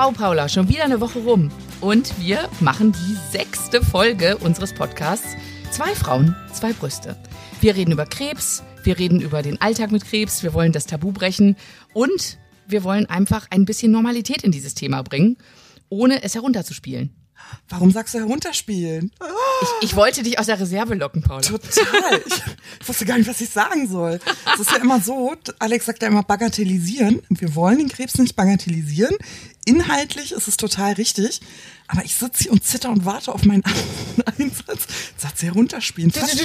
Wow, Paula, schon wieder eine Woche rum. Und wir machen die sechste Folge unseres Podcasts. Zwei Frauen, zwei Brüste. Wir reden über Krebs, wir reden über den Alltag mit Krebs, wir wollen das Tabu brechen und wir wollen einfach ein bisschen Normalität in dieses Thema bringen, ohne es herunterzuspielen. Warum sagst du herunterspielen? Ich, ich wollte dich aus der Reserve locken, Paula. Total. Ich wusste gar nicht, was ich sagen soll. Es ist ja immer so, Alex sagt ja immer bagatellisieren. Wir wollen den Krebs nicht bagatellisieren. Inhaltlich ist es total richtig. Aber ich sitze hier und zitter und warte auf meinen Einsatz. Sagt sie herunterspielen. Fast.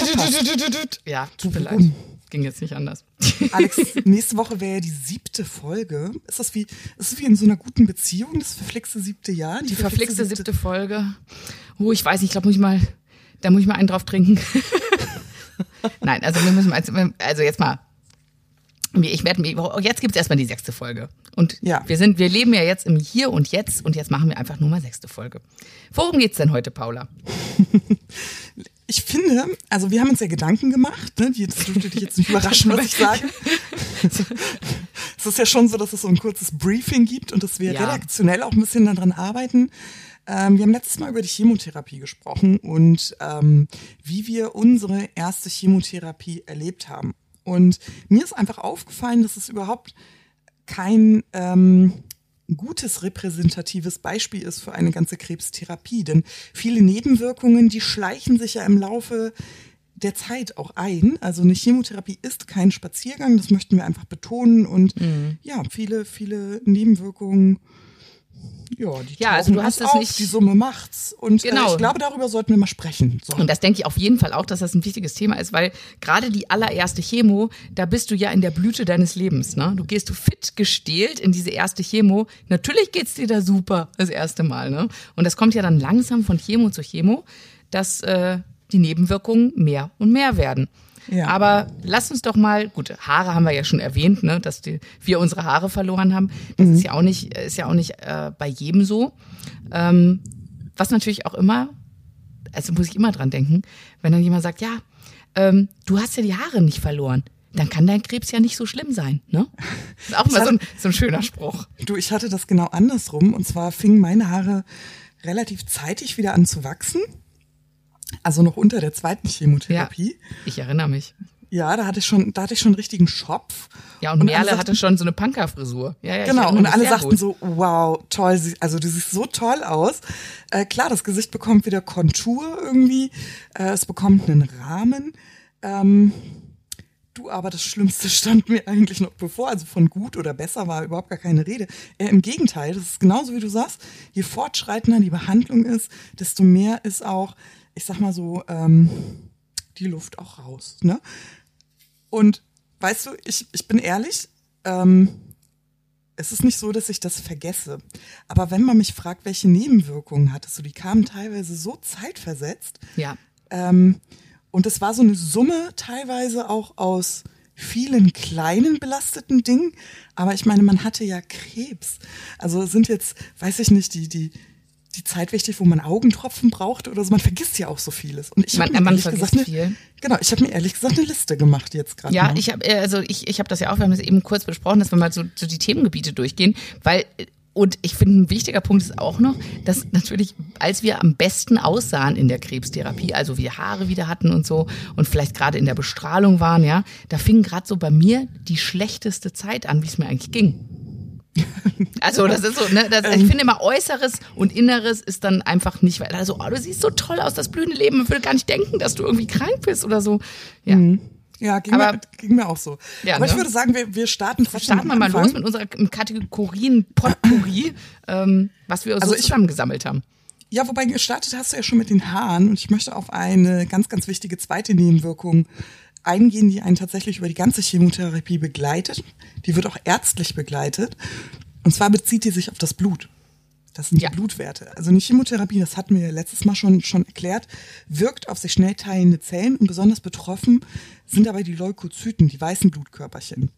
Ja, tut mir leid. Ging jetzt nicht anders. Alex, nächste Woche wäre ja die siebte Folge. Ist das wie, ist das wie in so einer guten Beziehung, das verflixte siebte Jahr? Die verflixte siebte Folge. Oh, ich weiß nicht, ich glaube, muss ich mal, da muss ich mal einen drauf trinken. Nein, also wir müssen mal, also jetzt mal, ich werde, jetzt gibt es erstmal die sechste Folge. Und Ja. wir sind, wir leben ja jetzt im Hier und Jetzt und jetzt machen wir einfach nur mal sechste Folge. Worum geht's denn heute, Paula? Ich finde, also wir haben uns ja Gedanken gemacht, ne? Die- Das dürfte dich jetzt nicht überraschen, was ich sage. Es ist ja schon so, dass es so ein kurzes Briefing gibt und dass wir Ja. redaktionell auch ein bisschen daran arbeiten. Ähm, wir haben letztes Mal über die Chemotherapie gesprochen und ähm, wie wir unsere erste Chemotherapie erlebt haben. Und mir ist einfach aufgefallen, dass es überhaupt kein ähm, gutes repräsentatives Beispiel ist für eine ganze Krebstherapie. Denn viele Nebenwirkungen, die schleichen sich ja im Laufe der Zeit auch ein. Also eine Chemotherapie ist kein Spaziergang, das möchten wir einfach betonen. Und ja, viele, viele Nebenwirkungen, ja, die Ja, also du hast das auf, nicht- die Summe macht's. Und Genau. äh, ich glaube, darüber sollten wir mal sprechen. So. Und das denke ich auf jeden Fall auch, dass das ein wichtiges Thema ist, weil gerade die allererste Chemo, da bist du ja in der Blüte deines Lebens. Ne? Du gehst du fit gestählt in diese erste Chemo. Natürlich geht's dir da super das erste Mal. Ne? Und das kommt ja dann langsam von Chemo zu Chemo, dass äh, die Nebenwirkungen mehr und mehr werden. Ja. Aber lass uns doch mal, gut, Haare haben wir ja schon erwähnt, ne, dass die, wir unsere Haare verloren haben. Das ist ja auch nicht, ist ja auch nicht äh, bei jedem so. Ähm, was natürlich auch immer also muss ich immer dran denken, wenn dann jemand sagt, ja, ähm, du hast ja die Haare nicht verloren, dann kann dein Krebs ja nicht so schlimm sein, ne? Das ist auch immer so ein, so ein schöner Spruch. Du, ich hatte das genau andersrum. Und zwar fingen meine Haare relativ zeitig wieder an zu wachsen. Also noch unter der zweiten Chemotherapie. Ich erinnere mich. Ja, da hatte ich schon, da hatte ich schon einen richtigen Schopf. Ja, und, alle Merle sagten- hatte schon so eine Punkerfrisur. Ja, ja, Genau, und alle sagten gut. so, wow, toll, also du siehst so toll aus. Äh, klar, das Gesicht bekommt wieder Kontur irgendwie, äh, es bekommt einen Rahmen. Ähm, du, aber das Schlimmste stand mir eigentlich noch bevor, also von gut oder besser war überhaupt gar keine Rede. Äh, Im Gegenteil, das ist genauso wie du sagst, je fortschreitender die Behandlung ist, desto mehr ist auch, ich sag mal so, ähm, die Luft auch raus. Ne? Und weißt du, ich, ich bin ehrlich, ähm, es ist nicht so, dass ich das vergesse. Aber wenn man mich fragt, welche Nebenwirkungen hattest du, die kamen teilweise so zeitversetzt. Ja. Ähm, und es war so eine Summe teilweise auch aus vielen kleinen belasteten Dingen. Aber ich meine, man hatte ja Krebs. Also es sind jetzt, weiß ich nicht, die, die, die Zeit wichtig, wo man Augentropfen braucht oder so. Man vergisst ja auch so vieles. Und ich Man- habe mir man ehrlich vergisst gesagt eine, viel. genau, ich habe mir ehrlich gesagt eine Liste gemacht jetzt gerade. Ja, mal. ich habe also ich, ich habe das ja auch, wir haben das eben kurz besprochen, dass wir mal so, so die Themengebiete durchgehen, weil und ich finde, ein wichtiger Punkt ist auch noch, dass natürlich, als wir am besten aussahen in der Krebstherapie, also wir Haare wieder hatten und so und vielleicht gerade in der Bestrahlung waren, ja, da fing gerade so bei mir die schlechteste Zeit an, wie es mir eigentlich ging. Also das ist so, ne, das, ich finde immer Äußeres und Inneres ist dann einfach nicht, weil also oh, du siehst so toll aus, das blühende Leben, man würde gar nicht denken, dass du irgendwie krank bist oder so. Ja. Ja, ging, Aber- mir, ging mir auch so. Ja, Aber ich ne? würde sagen, wir, wir starten trotzdem Starten wir mal los mit unserer Kategorien Potpourri, ähm, was wir Also so ich- zusammengesammelt haben. Ja, wobei gestartet hast du ja schon mit den Haaren und ich möchte auf eine ganz, ganz wichtige zweite Nebenwirkung eingehen, die einen tatsächlich über die ganze Chemotherapie begleitet. Die wird auch ärztlich begleitet. Und zwar bezieht die sich auf das Blut. Das sind Ja. die Blutwerte. Also eine Chemotherapie, das hatten wir ja letztes Mal schon, schon erklärt, wirkt auf sich schnell teilende Zellen und besonders betroffen sind dabei die Leukozyten, die weißen Blutkörperchen.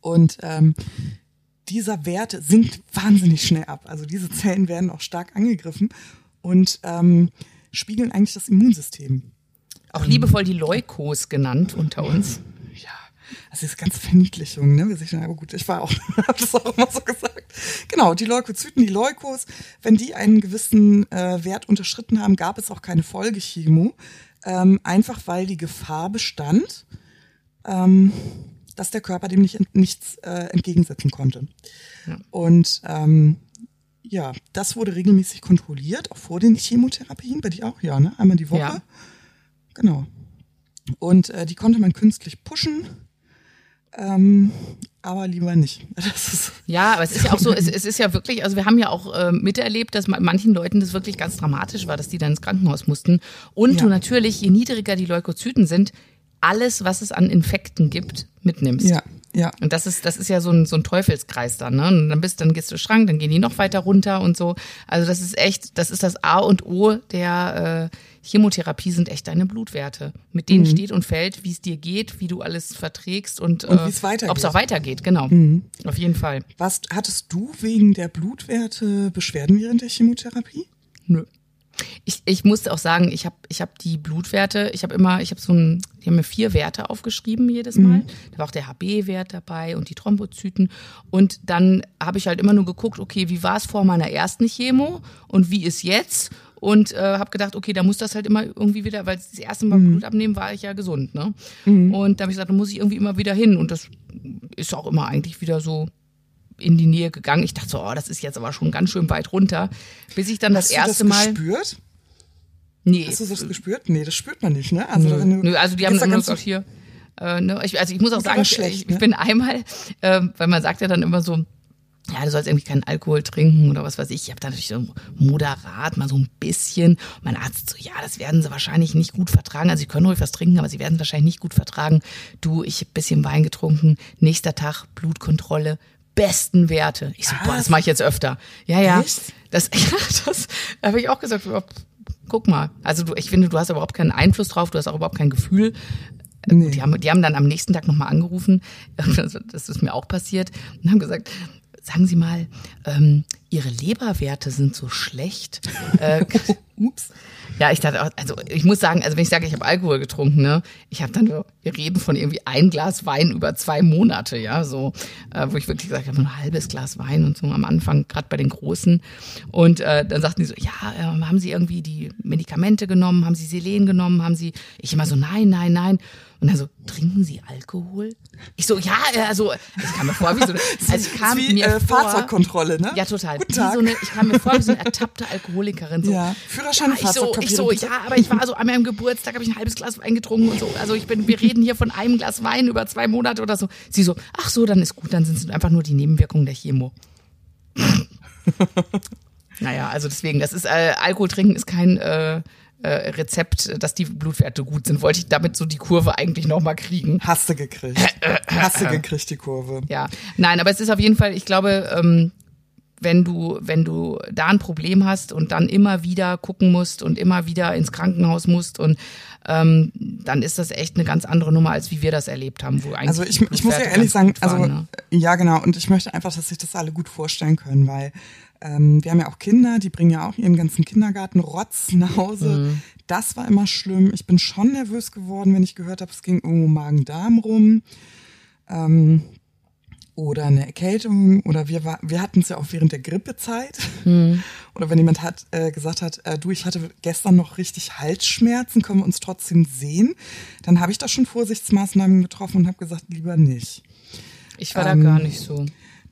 Und ähm, dieser Wert sinkt wahnsinnig schnell ab. Also diese Zellen werden auch stark angegriffen und ähm, spiegeln eigentlich das Immunsystem. Auch liebevoll die Leukos genannt unter uns. Ja, Also diese ganze Verniedlichung, ne? Wie sich, aber gut, ich war auch, habe das auch immer so gesagt. Genau, die Leukozyten, die Leukos, wenn die einen gewissen äh, Wert unterschritten haben, gab es auch keine Folgechemo. Ähm, einfach weil die Gefahr bestand, ähm, dass der Körper dem nicht, nichts äh, entgegensetzen konnte. Ja. Und ähm, ja, das wurde regelmäßig kontrolliert, auch vor den Chemotherapien, bei dir auch, ja, ne? Einmal die Woche. Ja. Genau. Und äh, die konnte man künstlich pushen. Ähm, aber lieber nicht. ja, aber es ist ja auch so, es, es, ist ja wirklich, also wir haben ja auch äh, miterlebt, dass manchen Leuten das wirklich ganz dramatisch war, dass die dann ins Krankenhaus mussten. Und ja. du natürlich, je niedriger die Leukozyten sind, alles, was es an Infekten gibt, mitnimmst. Ja, ja. Und das ist, das ist ja so ein, so ein Teufelskreis dann, ne? Und dann bist, dann gehst du Schrank, dann gehen die noch weiter runter und so. Also das ist echt, das ist das A und O der äh, Chemotherapie sind echt deine Blutwerte. Mit denen mhm. steht und fällt, wie es dir geht, wie du alles verträgst und, und äh, ob es auch weitergeht, genau. Mhm. Auf jeden Fall. Was hattest du wegen der Blutwerte Beschwerden während der Chemotherapie? Nö. Ich, ich musste auch sagen, ich habe ich hab die Blutwerte, ich habe immer, ich habe so ein, die haben mir vier Werte aufgeschrieben jedes Mal. Mhm. Da war auch der HB-Wert dabei und die Thrombozyten. Und dann habe ich halt immer nur geguckt, okay, wie war es vor meiner ersten Chemo und wie ist jetzt? Und äh, habe gedacht, okay, da muss das halt immer irgendwie wieder, weil das erste Mal mhm. Blut abnehmen war ich ja gesund, ne? Mhm. Und da habe ich gesagt, da muss ich irgendwie immer wieder hin. Und das ist auch immer eigentlich wieder so in die Nähe gegangen. Ich dachte so, oh, das ist jetzt aber schon ganz schön weit runter. Bis ich dann Hast das erste du das Mal. Gespürt? Nee. Hast du das gespürt? Nee, das spürt man nicht, ne? Also, Nö. Nö also die haben immer gesagt, hier. Äh, ne? ich, also ich muss auch sagen, schlecht, ich, ne? ich, bin einmal, äh, weil man sagt ja dann immer so, ja, du sollst irgendwie keinen Alkohol trinken oder was weiß ich. Ich habe da natürlich so moderat, mal so ein bisschen. mein Arzt so, ja, das werden sie wahrscheinlich nicht gut vertragen. Also sie können ruhig was trinken, aber sie werden es wahrscheinlich nicht gut vertragen. Du, ich habe bisschen Wein getrunken, nächster Tag Blutkontrolle, besten Werte. Ich so, Was? boah, das mache ich jetzt öfter. Ja, ja. Echt? Das, ja, das habe ich auch gesagt. Guck mal. Also du, ich finde, du hast überhaupt keinen Einfluss drauf, du hast auch überhaupt kein Gefühl. Nee. Die, haben, die haben dann am nächsten Tag nochmal angerufen, das ist mir auch passiert, und haben gesagt, sagen Sie mal, ähm, Ihre Leberwerte sind so schlecht. Äh, ups. Ja, ich dachte, also ich muss sagen, also wenn ich sage, ich habe Alkohol getrunken, ne, ich habe dann, wir reden von irgendwie ein Glas Wein über zwei Monate, ja, so, äh, wo ich wirklich gesagt habe, ein halbes Glas Wein und so am Anfang, gerade bei den Großen. Und äh, dann sagten die so, ja, äh, haben Sie irgendwie die Medikamente genommen, haben Sie Selen genommen, haben Sie, ich immer so, nein, nein, nein. Und dann so, trinken Sie Alkohol? Ich so, ja, also ich kam mir vor wie so eine, also ich kam wie, mir äh, vor, Fahrzeugkontrolle, ne? Ja, total. Guten Tag. So eine, ich kam mir vor wie so eine ertappte Alkoholikerin. So. Ja, Führerschein, ja, ich so, ich so, ja, aber ich war so an meinem Geburtstag, habe ich ein halbes Glas Wein getrunken und so. Also ich bin, wir reden hier von einem Glas Wein über zwei Monate oder so. Sie so, ach so, dann ist gut, dann sind es einfach nur die Nebenwirkungen der Chemo. naja, also deswegen, das ist, äh, Alkohol trinken ist kein, äh, äh, Rezept, dass die Blutwerte gut sind. Wollte ich damit so die Kurve eigentlich nochmal kriegen. Hast du gekriegt. Hast du gekriegt, die Kurve. Ja. Nein, aber es ist auf jeden Fall, ich glaube, ähm, wenn du, wenn du da ein Problem hast und dann immer wieder gucken musst und immer wieder ins Krankenhaus musst und ähm, dann ist das echt eine ganz andere Nummer, als wie wir das erlebt haben. Wo eigentlich also ich, ich muss ja ehrlich sagen, waren, also ne? ja genau, und ich möchte einfach, dass sich das alle gut vorstellen können, weil ähm, wir haben ja auch Kinder, die bringen ja auch ihren ganzen Kindergarten Rotz nach Hause. Mhm. Das war immer schlimm. Ich bin schon nervös geworden, wenn ich gehört habe, es ging irgendwo Magen-Darm rum. Ähm, oder eine Erkältung oder wir, war, wir hatten es ja auch während der Grippezeit. Mhm. Oder wenn jemand hat äh, gesagt hat, äh, du, ich hatte gestern noch richtig Halsschmerzen, können wir uns trotzdem sehen, dann habe ich da schon Vorsichtsmaßnahmen getroffen und habe gesagt, lieber nicht. Ich war ähm, da gar nicht so.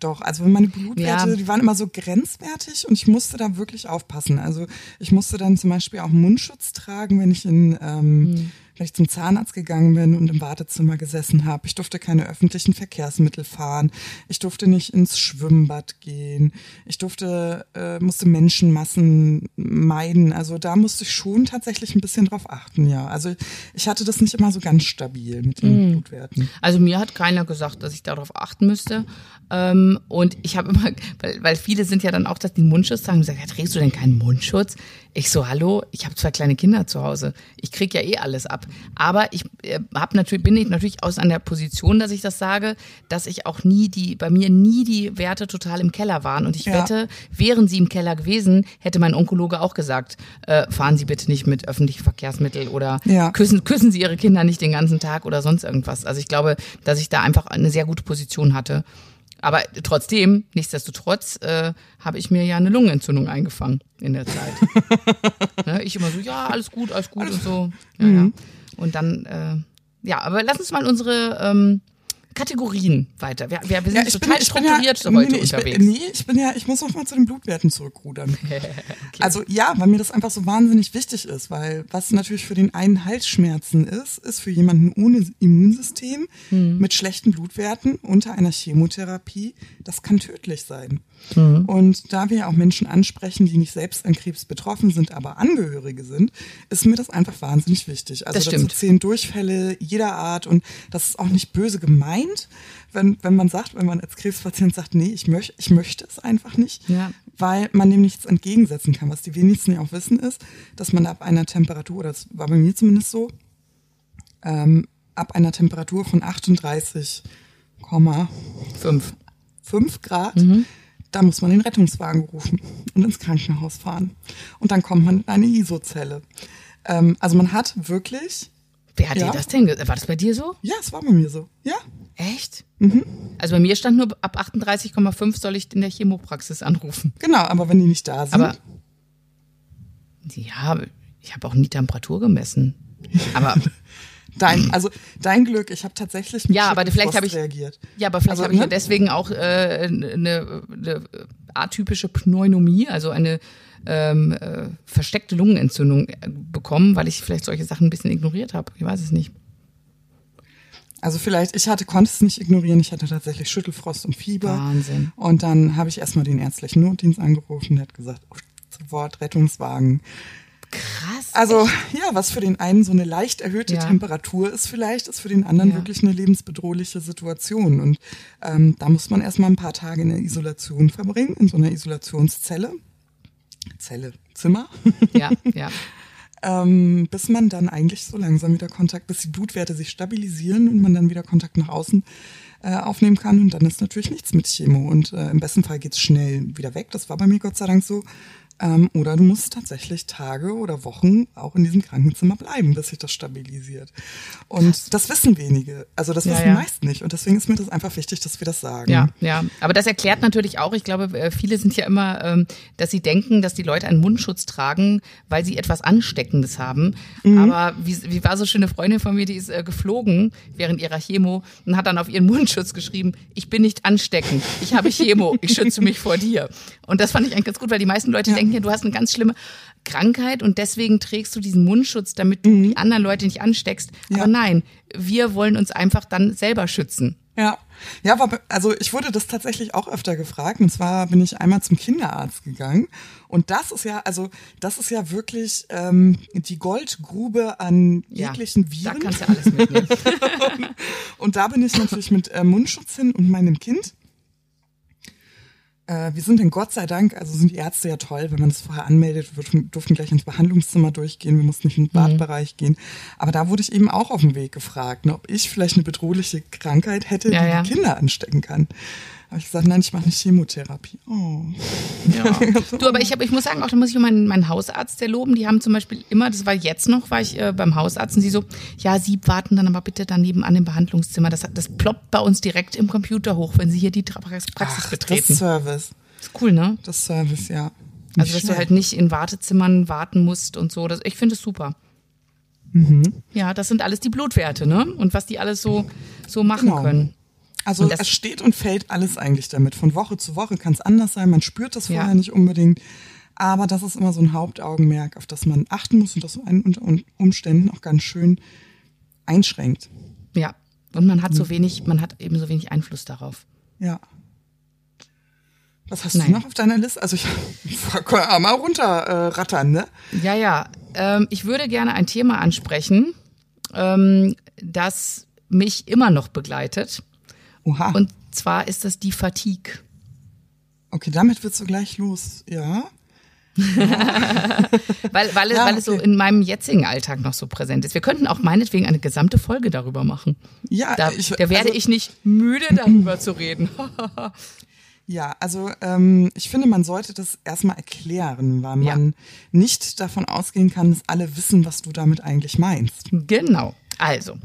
Doch, also meine Blutwerte, ja. die waren immer so grenzwertig und ich musste da wirklich aufpassen. Also ich musste dann zum Beispiel auch Mundschutz tragen, wenn ich in ähm, mhm wenn ich zum Zahnarzt gegangen bin und im Wartezimmer gesessen habe. Ich durfte keine öffentlichen Verkehrsmittel fahren. Ich durfte nicht ins Schwimmbad gehen. Ich durfte, äh, musste Menschenmassen meiden. Also da musste ich schon tatsächlich ein bisschen drauf achten, ja. Also ich hatte das nicht immer so ganz stabil mit den mhm. Blutwerten. Also mir hat keiner gesagt, dass ich darauf achten müsste. Ähm, und ich habe immer, weil, weil viele sind ja dann auch, dass die Mundschutz tragen, gesagt, ja, trägst du denn keinen Mundschutz? Ich so, hallo, ich habe zwei kleine Kinder zu Hause. Ich krieg ja eh alles ab. Aber ich äh, hab natürlich, bin ich natürlich aus an der Position, dass ich das sage, dass ich auch nie die, bei mir nie die Werte total im Keller waren. Und ich Ja. wette, wären sie im Keller gewesen, hätte mein Onkologe auch gesagt, äh, fahren Sie bitte nicht mit öffentlichen Verkehrsmitteln oder Ja. küssen, küssen Sie Ihre Kinder nicht den ganzen Tag oder sonst irgendwas. Also ich glaube, dass ich da einfach eine sehr gute Position hatte. Aber trotzdem, nichtsdestotrotz, äh, habe ich mir ja eine Lungenentzündung eingefangen in der Zeit. ne, ich immer so, ja, alles gut, alles gut und so. Ja, ja. Und dann, äh, ja, aber lass uns mal unsere ähm, Kategorien weiter. Wir, wir, wir sind total strukturiert ja, heute nee, nee, ich unterwegs. Bin, nee, ich bin ja, ich muss auch mal zu den Blutwerten zurückrudern. Also ja, weil mir das einfach so wahnsinnig wichtig ist, weil was natürlich für den einen Halsschmerzen ist, ist für jemanden ohne Immunsystem Hm. mit schlechten Blutwerten unter einer Chemotherapie, das kann tödlich sein. Hm. Und da wir ja auch Menschen ansprechen, die nicht selbst an Krebs betroffen sind, aber Angehörige sind, ist mir das einfach wahnsinnig wichtig. Also Das dazu zählen Durchfälle jeder Art und das ist auch nicht böse gemeint, wenn, wenn man sagt, wenn man als Krebspatient sagt, nee, ich, möchte ich möchte es einfach nicht, Ja. weil man dem nichts entgegensetzen kann. Was die wenigsten ja auch wissen ist, dass man ab einer Temperatur, oder das war bei mir zumindest so, ähm, ab einer Temperatur von 38,5 Fünf. Grad, Mhm. Da muss man den Rettungswagen rufen und ins Krankenhaus fahren. Und dann kommt man in eine ISO-Zelle. Ähm, also man hat wirklich, Wer hat Ja. dir das denn ge- War das bei dir so? ja, es war bei mir so, ja, Echt? Mhm. Also bei mir stand nur, ab 38,5 soll ich in der Chemopraxis anrufen. genau, aber wenn die nicht da sind, Aber ja, ich habe auch nie Temperatur gemessen. Aber dein, also dein Glück, ich habe tatsächlich mit Ja, aber vielleicht habe ich- reagiert. ja, aber vielleicht Also, habe ich ne? ja deswegen auch äh, eine, eine atypische Pneumonie, also eine ähm, äh, versteckte Lungenentzündung äh, bekommen, weil ich vielleicht solche Sachen ein bisschen ignoriert habe. Ich weiß es nicht. Also vielleicht, ich hatte, konnte es nicht ignorieren, ich hatte tatsächlich Schüttelfrost und Fieber. Wahnsinn. Und dann habe ich erstmal den ärztlichen Notdienst angerufen, der hat gesagt, oh, sofort Rettungswagen. Krass. Also ja, was für den einen so eine leicht erhöhte Ja. Temperatur ist vielleicht, ist für den anderen Ja. wirklich eine lebensbedrohliche Situation. Und ähm, da muss man erstmal ein paar Tage in der Isolation verbringen, in so einer Isolationszelle. Zelle, Zimmer. ja, ja. ähm, bis man dann eigentlich so langsam wieder Kontakt, bis die Blutwerte sich stabilisieren und man dann wieder Kontakt nach außen äh, aufnehmen kann. Und dann ist natürlich nichts mit Chemo. Und äh, im besten Fall geht's schnell wieder weg. Das war bei mir Gott sei Dank so. Ähm, oder du musst tatsächlich Tage oder Wochen auch in diesem Krankenzimmer bleiben, bis sich das stabilisiert. Und das wissen wenige. Also das Ja, wissen ja. meist nicht. Und deswegen ist mir das einfach wichtig, dass wir das sagen. Ja, ja. Aber das erklärt natürlich auch, ich glaube, äh, viele sind ja immer, ähm, dass sie denken, dass die Leute einen Mundschutz tragen, weil sie etwas Ansteckendes haben. Aber wie, wie war so schöne Freundin von mir, die ist äh, geflogen während ihrer Chemo und hat dann auf ihren Mundschutz geschrieben, ich bin nicht ansteckend, ich habe Chemo, ich schütze mich vor dir. Und das fand ich eigentlich ganz gut, weil die meisten Leute denken ja, du hast eine ganz schlimme Krankheit und deswegen trägst du diesen Mundschutz, damit du die anderen Leute nicht ansteckst. Ja. Aber nein, wir wollen uns einfach dann selber schützen. Ja, ja, aber also ich wurde das tatsächlich auch öfter gefragt. Und zwar bin ich einmal zum Kinderarzt gegangen. Und das ist ja, also das ist ja wirklich ähm, die Goldgrube an Ja, jeglichen Da Viren. kannst du alles mitnehmen. und da bin ich natürlich mit äh, Mundschutz hin und meinem Kind. Äh, wir sind in Gott sei Dank, also sind die Ärzte ja toll, wenn man das vorher anmeldet, wir durften, gleich ins Behandlungszimmer durchgehen, wir mussten nicht in den Mhm. Badbereich gehen. Aber da wurde ich eben auch auf dem Weg gefragt, ne, ob ich vielleicht eine bedrohliche Krankheit hätte, Ja, die ja. die Kinder anstecken kann. Habe ich gesagt, nein, ich mache eine Chemotherapie. Oh. Ja. Du, aber ich, hab, ich muss sagen, auch da muss ich meinen, meinen Hausarzt der loben. Die haben zum Beispiel immer, das war jetzt noch, war ich äh, beim Hausarzt und sie so, ja, Sie warten dann aber bitte daneben an dem Behandlungszimmer. Das, das ploppt bei uns direkt im Computer hoch, wenn Sie hier die Praxis Ach, betreten. das Service. ist cool, ne? Das Service, ja. Also, Nicht dass du schlecht. halt nicht in Wartezimmern warten musst und so. Das, ich finde es super. Mhm. Ja, das sind alles die Blutwerte, ne? Und was die alles so, so machen Genau. können. Also es steht und fällt alles eigentlich damit. Von Woche zu Woche kann es anders sein. Man spürt das Ja. vorher nicht unbedingt. Aber das ist immer so ein Hauptaugenmerk, auf das man achten muss und das unter Umständen auch ganz schön einschränkt. Ja. Und man hat so wenig, man hat eben so wenig Einfluss darauf. Ja. Was hast Nein. du noch auf deiner Liste? Also ich kann mal runter äh, ne? Ja, ja. Ähm, ich würde gerne ein Thema ansprechen, ähm, das mich immer noch begleitet. Oha. Und zwar ist das die Fatigue. okay, damit wird's so gleich los, ja. weil, weil, es, Ja, weil es so in meinem jetzigen Alltag noch so präsent ist. Wir könnten auch meinetwegen eine gesamte Folge darüber machen. Ja, Da, ich, da werde also, ich nicht müde, darüber zu reden. Ja, also ähm, ich finde, man sollte das erstmal erklären, weil Ja. man nicht davon ausgehen kann, dass alle wissen, was du damit eigentlich meinst. Genau. Also,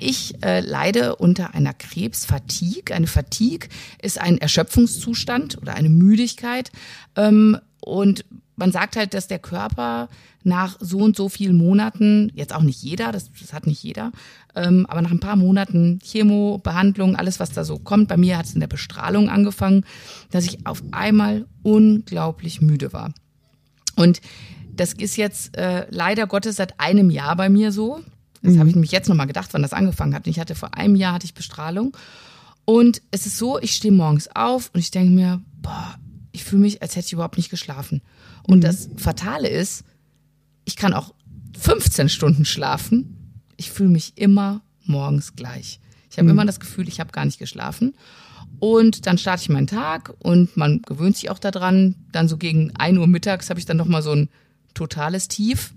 ich äh, leide unter einer Krebsfatigue. Eine Fatigue ist ein Erschöpfungszustand oder eine Müdigkeit. Ähm, und man sagt halt, dass der Körper nach so und so vielen Monaten, jetzt auch nicht jeder, das, das hat nicht jeder, ähm, aber nach ein paar Monaten Chemo, Behandlung, alles, was da so kommt, bei mir hat es in der Bestrahlung angefangen, dass ich auf einmal unglaublich müde war. Und das ist jetzt äh, leider Gottes seit einem Jahr bei mir so. Das habe ich nämlich jetzt nochmal gedacht, wann das angefangen hat. Und ich hatte vor einem Jahr hatte ich Bestrahlung. Und es ist so, ich stehe morgens auf und ich denke mir, boah, ich fühle mich, als hätte ich überhaupt nicht geschlafen. Und das Fatale ist, ich kann auch 15 Stunden schlafen. Ich fühle mich immer morgens gleich. Ich habe immer das Gefühl, ich habe gar nicht geschlafen. Und dann starte ich meinen Tag und man gewöhnt sich auch daran. Dann so gegen 1 Uhr mittags habe ich dann nochmal so ein totales Tief.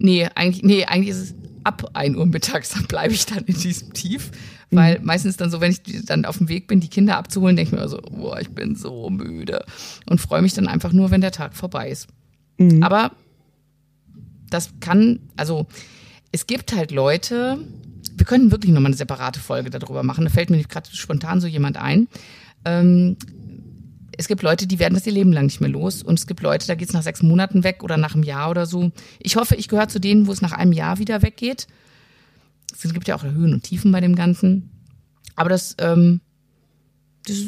Nee, eigentlich, nee, eigentlich ist es ab 1 Uhr mittags, dann bleibe ich dann in diesem Tief. Weil meistens dann so, wenn ich dann auf dem Weg bin, die Kinder abzuholen, denke ich mir so, boah, ich bin so müde. Und freue mich dann einfach nur, wenn der Tag vorbei ist. Aber das kann, also es gibt halt Leute, wir könnten wirklich nochmal eine separate Folge darüber machen, da fällt mir gerade spontan so jemand ein. Ähm, es gibt Leute, die werden das ihr Leben lang nicht mehr los und es gibt Leute, da geht es nach sechs Monaten weg oder nach einem Jahr oder so. Ich hoffe, ich gehöre zu denen, wo es nach einem Jahr wieder weggeht. Es gibt ja auch Höhen und Tiefen bei dem Ganzen. Aber das, ähm, das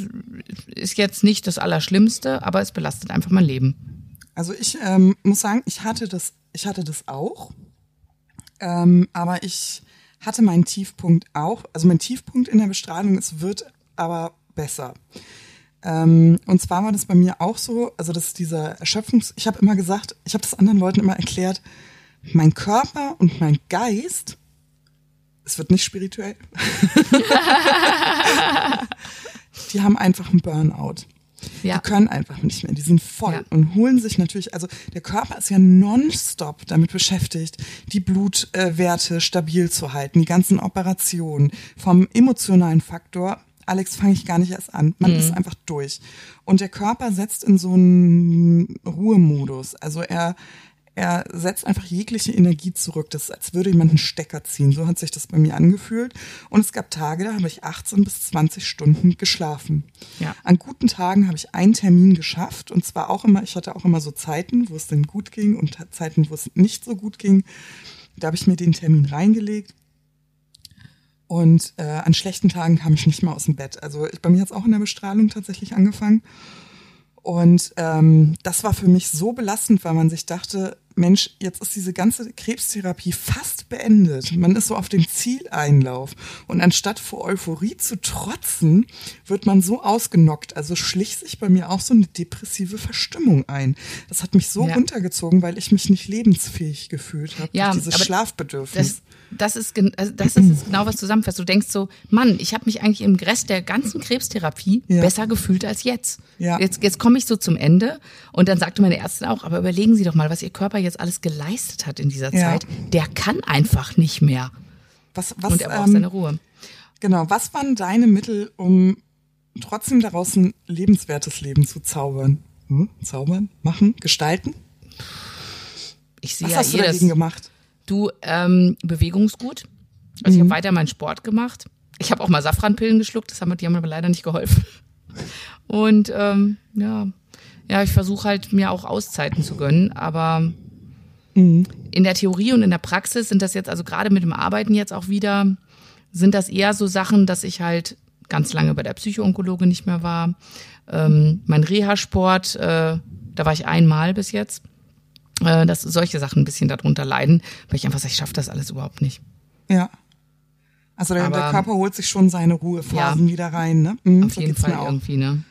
ist jetzt nicht das Allerschlimmste, aber es belastet einfach mein Leben. Also ich ähm, muss sagen, ich hatte das, ich hatte das auch, ähm, aber ich hatte meinen Tiefpunkt auch. Also mein Tiefpunkt in der Bestrahlung, es wird aber besser. Ähm, und zwar war das bei mir auch so, also das ist dieser Erschöpfungs, ich habe immer gesagt, ich habe das anderen Leuten immer erklärt, mein Körper und mein Geist, es wird nicht spirituell, die haben einfach einen Burnout. Ja. Die können einfach nicht mehr. Die sind voll Ja. und holen sich natürlich, also der Körper ist ja nonstop damit beschäftigt, die Blutwerte stabil zu halten, die ganzen Operationen. Vom emotionalen Faktor, Alex, fange ich gar nicht erst an. Man ist einfach durch. Und der Körper setzt in so einen Ruhemodus. Also er, er setzt einfach jegliche Energie zurück. Das ist, als würde jemand einen Stecker ziehen. So hat sich das bei mir angefühlt. Und es gab Tage, da habe ich 18 bis 20 Stunden geschlafen. Ja. An guten Tagen habe ich einen Termin geschafft. Und zwar auch immer, ich hatte auch immer so Zeiten, wo es dann gut ging und Zeiten, wo es nicht so gut ging. Da habe ich mir den Termin reingelegt. Und äh, an schlechten Tagen kam ich nicht mehr aus dem Bett. Also ich, bei mir hat es auch in der Bestrahlung tatsächlich angefangen. Und ähm, das war für mich so belastend, weil man sich dachte, Mensch, jetzt ist diese ganze Krebstherapie fast beendet. Man ist so auf dem Zieleinlauf. Und anstatt vor Euphorie zu trotzen, wird man so ausgenockt. Also schlich sich bei mir auch so eine depressive Verstimmung ein. Das hat mich so Ja. runtergezogen, weil ich mich nicht lebensfähig gefühlt habe. Ja, durch dieses Schlafbedürfnis. Das, ist, also das ist genau, was zusammenfasst. Du denkst so, Mann, ich habe mich eigentlich im Rest der ganzen Krebstherapie Ja. besser gefühlt als jetzt. Ja. Jetzt, jetzt komme ich so zum Ende und dann sagte meine Ärztin auch, aber überlegen Sie doch mal, was Ihr Körper jetzt alles geleistet hat in dieser Ja. Zeit. Der kann einfach nicht mehr. was, was, Und er braucht ähm, seine Ruhe. Genau, was waren deine Mittel, um trotzdem daraus ein lebenswertes Leben zu zaubern? Hm? Zaubern? Machen? Gestalten? Ich sehe Was ja hast du jedes. dagegen gemacht? Du, ähm, Bewegungsgut. Also ich habe weiter meinen Sport gemacht. Ich habe auch mal Safranpillen geschluckt, das haben, die haben mir aber leider nicht geholfen. Und ähm, ja, ja, ich versuche halt mir auch Auszeiten zu gönnen, aber in der Theorie und in der Praxis sind das jetzt, also gerade mit dem Arbeiten jetzt auch wieder, sind das eher so Sachen, dass ich halt ganz lange bei der Psychoonkologe nicht mehr war. Ähm, mein Reha-Sport, äh, da war ich einmal bis jetzt. Äh, dass solche Sachen ein bisschen darunter leiden, weil ich einfach sage, ich schaffe das alles überhaupt nicht. Ja. Also der, Aber- der Körper holt sich schon seine Ruhephasen Ja. wieder rein, ne? Mhm, Auf so jeden Fall auch. irgendwie, ne?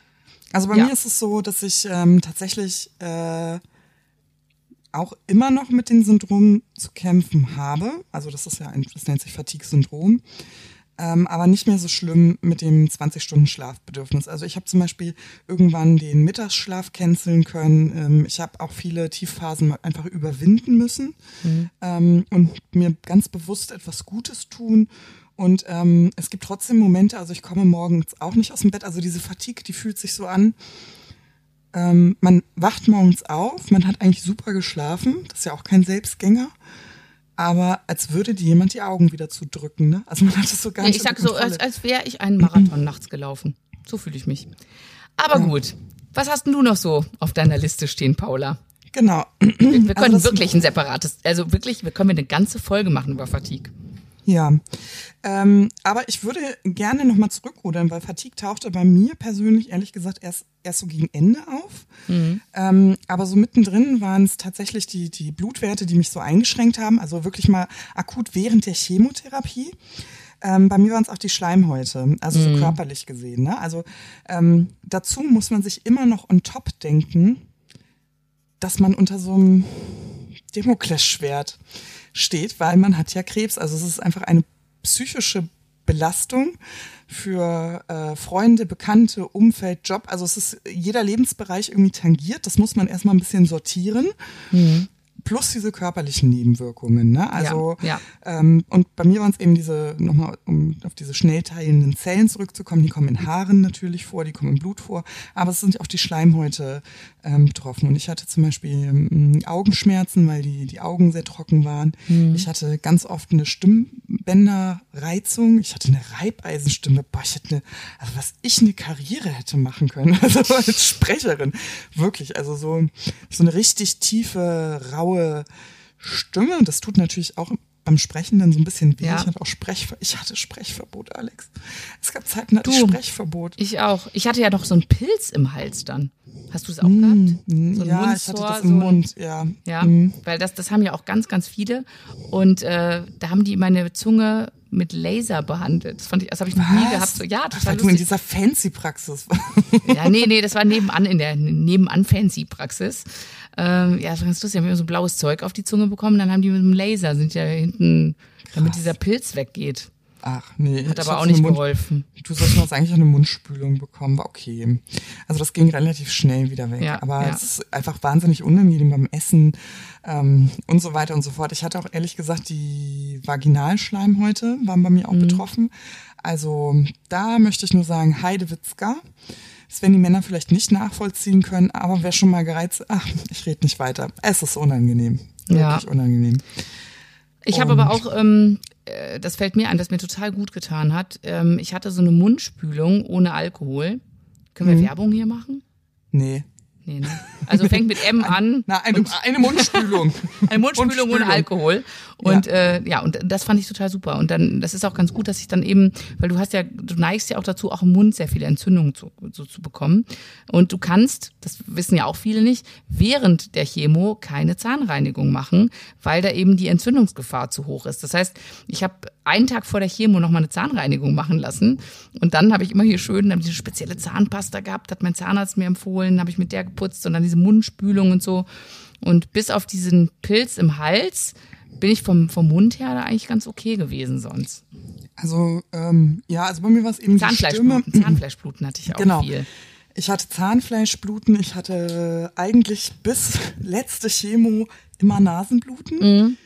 Also bei Ja. mir ist es so, dass ich ähm, tatsächlich äh, auch immer noch mit den Syndromen zu kämpfen habe. Also das ist ja ein, das nennt sich Fatigue-Syndrom. Ähm, aber nicht mehr so schlimm mit dem 20-Stunden-Schlafbedürfnis. Also ich habe zum Beispiel irgendwann den Mittagsschlaf canceln können. Ähm, ich habe auch viele Tiefphasen einfach überwinden müssen mhm. ähm, und mir ganz bewusst etwas Gutes tun. Und ähm, es gibt trotzdem Momente, also ich komme morgens auch nicht aus dem Bett. Also diese Fatigue, die fühlt sich so an. Ähm, man wacht morgens auf, man hat eigentlich super geschlafen. Das ist ja auch kein Selbstgänger aber als würde dir jemand die Augen wieder zudrücken. Ne? Also man hat es so gar nicht. ich sag so, als, als wäre ich einen Marathon nachts gelaufen. So fühle ich mich. Aber ja. gut, was hast denn du noch so auf deiner Liste stehen, Paula? Genau. Wir, wir können also wirklich ein separates, also wirklich, wir können eine ganze Folge machen über Fatigue. Ja, ähm, aber ich würde gerne nochmal zurückrudern, weil Fatigue tauchte bei mir persönlich ehrlich gesagt erst, erst so gegen Ende auf. Mhm. Ähm, aber so mittendrin waren es tatsächlich die, die Blutwerte, die mich so eingeschränkt haben, also wirklich mal akut während der Chemotherapie. Ähm, bei mir waren es auch die Schleimhäute, also so mhm. körperlich gesehen. Ne? Also ähm, dazu muss man sich immer noch on top denken, dass man unter so einem Demoklesschwert steht, weil man hat ja Krebs. Also es ist einfach eine psychische Belastung für äh, Freunde, Bekannte, Umfeld, Job. Also es ist jeder Lebensbereich irgendwie tangiert. Das muss man erstmal ein bisschen sortieren. Mhm plus diese körperlichen Nebenwirkungen. Ne? Also ja, ja. Ähm, und bei mir waren es eben diese, nochmal um auf diese schnell teilenden Zellen zurückzukommen, die kommen in Haaren natürlich vor, die kommen im Blut vor, aber es sind auch die Schleimhäute ähm, betroffen. Und ich hatte zum Beispiel ähm, Augenschmerzen, weil die, die Augen sehr trocken waren. Mhm. Ich hatte ganz oft eine Stimmbänderreizung. Ich hatte eine Reibeisenstimme. Boah, ich hätte eine, also was ich eine Karriere hätte machen können, also als Sprecherin. Wirklich, also so, so eine richtig tiefe, raue raue Stimme. Das tut natürlich auch beim Sprechen dann so ein bisschen weh. Ja. Ich hatte auch Sprechver ich hatte Sprechverbot, Alex. Es gab Zeiten, da hatte ich Sprechverbot. Ich auch. Ich hatte ja noch so einen Pilz im Hals dann. Hast du es auch mm, gehabt? Mm, so ein ja, Mundsor, ich hatte das im so Mund, ja. Ja, mm. weil das, das haben ja auch ganz, ganz viele. Und äh, da haben die meine Zunge mit Laser behandelt. Das fand ich, das habe ich noch nie gehabt. So, ja, total Weil du in dieser Fancy-Praxis Ja, nee, nee, das war nebenan in der nebenan Fancy-Praxis. Ähm, ja, das war ganz lustig. Haben wir so blaues Zeug auf die Zunge bekommen, dann haben die mit dem Laser, sind ja hinten, Krass. damit dieser Pilz weggeht. Ach nee. Hat aber auch nicht Mund, geholfen. Du sollst noch eigentlich eine Mundspülung bekommen, war okay. Also das ging relativ schnell wieder weg. Ja, aber ja. es ist einfach wahnsinnig unangenehm beim Essen ähm, und so weiter und so fort. Ich hatte auch ehrlich gesagt die Vaginalschleimhäute waren bei mir auch mhm. betroffen. Also da möchte ich nur sagen, Heidewitzka. Das werden die Männer vielleicht nicht nachvollziehen können, aber wer schon mal gereizt, ach, ich rede nicht weiter. Es ist unangenehm. Wirklich ja. unangenehm. Ich habe aber auch ähm, äh, das fällt mir ein, das mir total gut getan hat. Ähm, ich hatte so eine Mundspülung ohne Alkohol. Können wir mhm. Werbung hier machen? Nee. Nee, ne? Also fängt mit M an. Na, eine, eine Mundspülung. eine Mundspülung, ohne Alkohol. Und ja. Äh, ja, und das fand ich total super. Und dann, das ist auch ganz gut, dass ich dann eben, weil du hast ja, du neigst ja auch dazu, auch im Mund sehr viele Entzündungen zu, so zu bekommen. Und du kannst, das wissen ja auch viele nicht, während der Chemo keine Zahnreinigung machen, weil da eben die Entzündungsgefahr zu hoch ist. Das heißt, ich habe einen Tag vor der Chemo noch mal eine Zahnreinigung machen lassen. Und dann habe ich immer hier schön dann diese spezielle Zahnpasta gehabt, hat mein Zahnarzt mir empfohlen, habe ich mit der geputzt und dann diese Mundspülung und so. Und bis auf diesen Pilz im Hals bin ich vom, vom Mund her da eigentlich ganz okay gewesen sonst. Also, ähm, ja, also bei mir war es eben Zahnfleischbluten, Zahnfleischbluten hatte ich auch genau. viel. Ich hatte Zahnfleischbluten, ich hatte eigentlich bis letzte Chemo immer Nasenbluten. Mhm.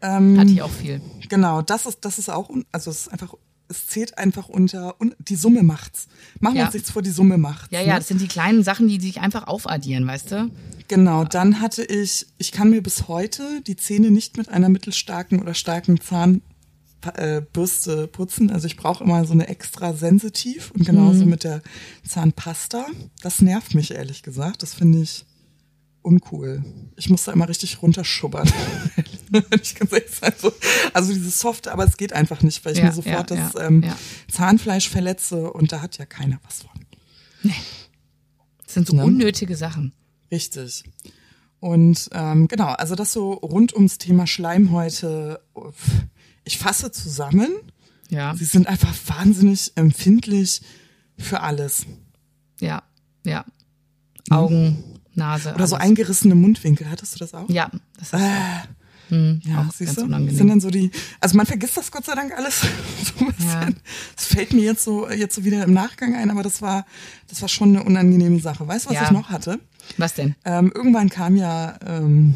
Ähm, hatte ich auch viel. Genau, das ist, das ist auch, also es ist einfach es zählt einfach unter und die Summe macht's. Machen wir ja. uns nichts vor, die Summe macht. Ja, ja, ne? das sind die kleinen Sachen, die sich einfach aufaddieren, weißt du? Genau, dann hatte ich, ich kann mir bis heute die Zähne nicht mit einer mittelstarken oder starken Zahnbürste äh, putzen. Also ich brauche immer so eine extra sensitiv und genauso mhm. mit der Zahnpasta. Das nervt mich ehrlich gesagt. Das finde ich uncool. Ich muss da immer richtig runterschubbern. ich kann sagen, so, also dieses Soft, aber es geht einfach nicht, weil ich ja, mir sofort ja, das ähm. Zahnfleisch verletze und da hat ja keiner was von. Nee. Das sind so ne? unnötige Sachen. Richtig. Und ähm, genau, also das so rund ums Thema Schleimhäute. Ich fasse zusammen. Ja. Sie sind einfach wahnsinnig empfindlich für alles. Ja, ja. Augen, Nase. Oder alles. so eingerissene Mundwinkel. Hattest du das auch? Ja, das ist äh, Hm, Ja, auch siehst du? unangenehm. Sind dann so die, also man vergisst das Gott sei Dank alles so ein bisschen. Ja. Das fällt mir jetzt so, jetzt so wieder im Nachgang ein, aber das war, das war schon eine unangenehme Sache. Weißt du, was Ja. ich noch hatte? Was denn? Ähm, irgendwann kam ja ähm,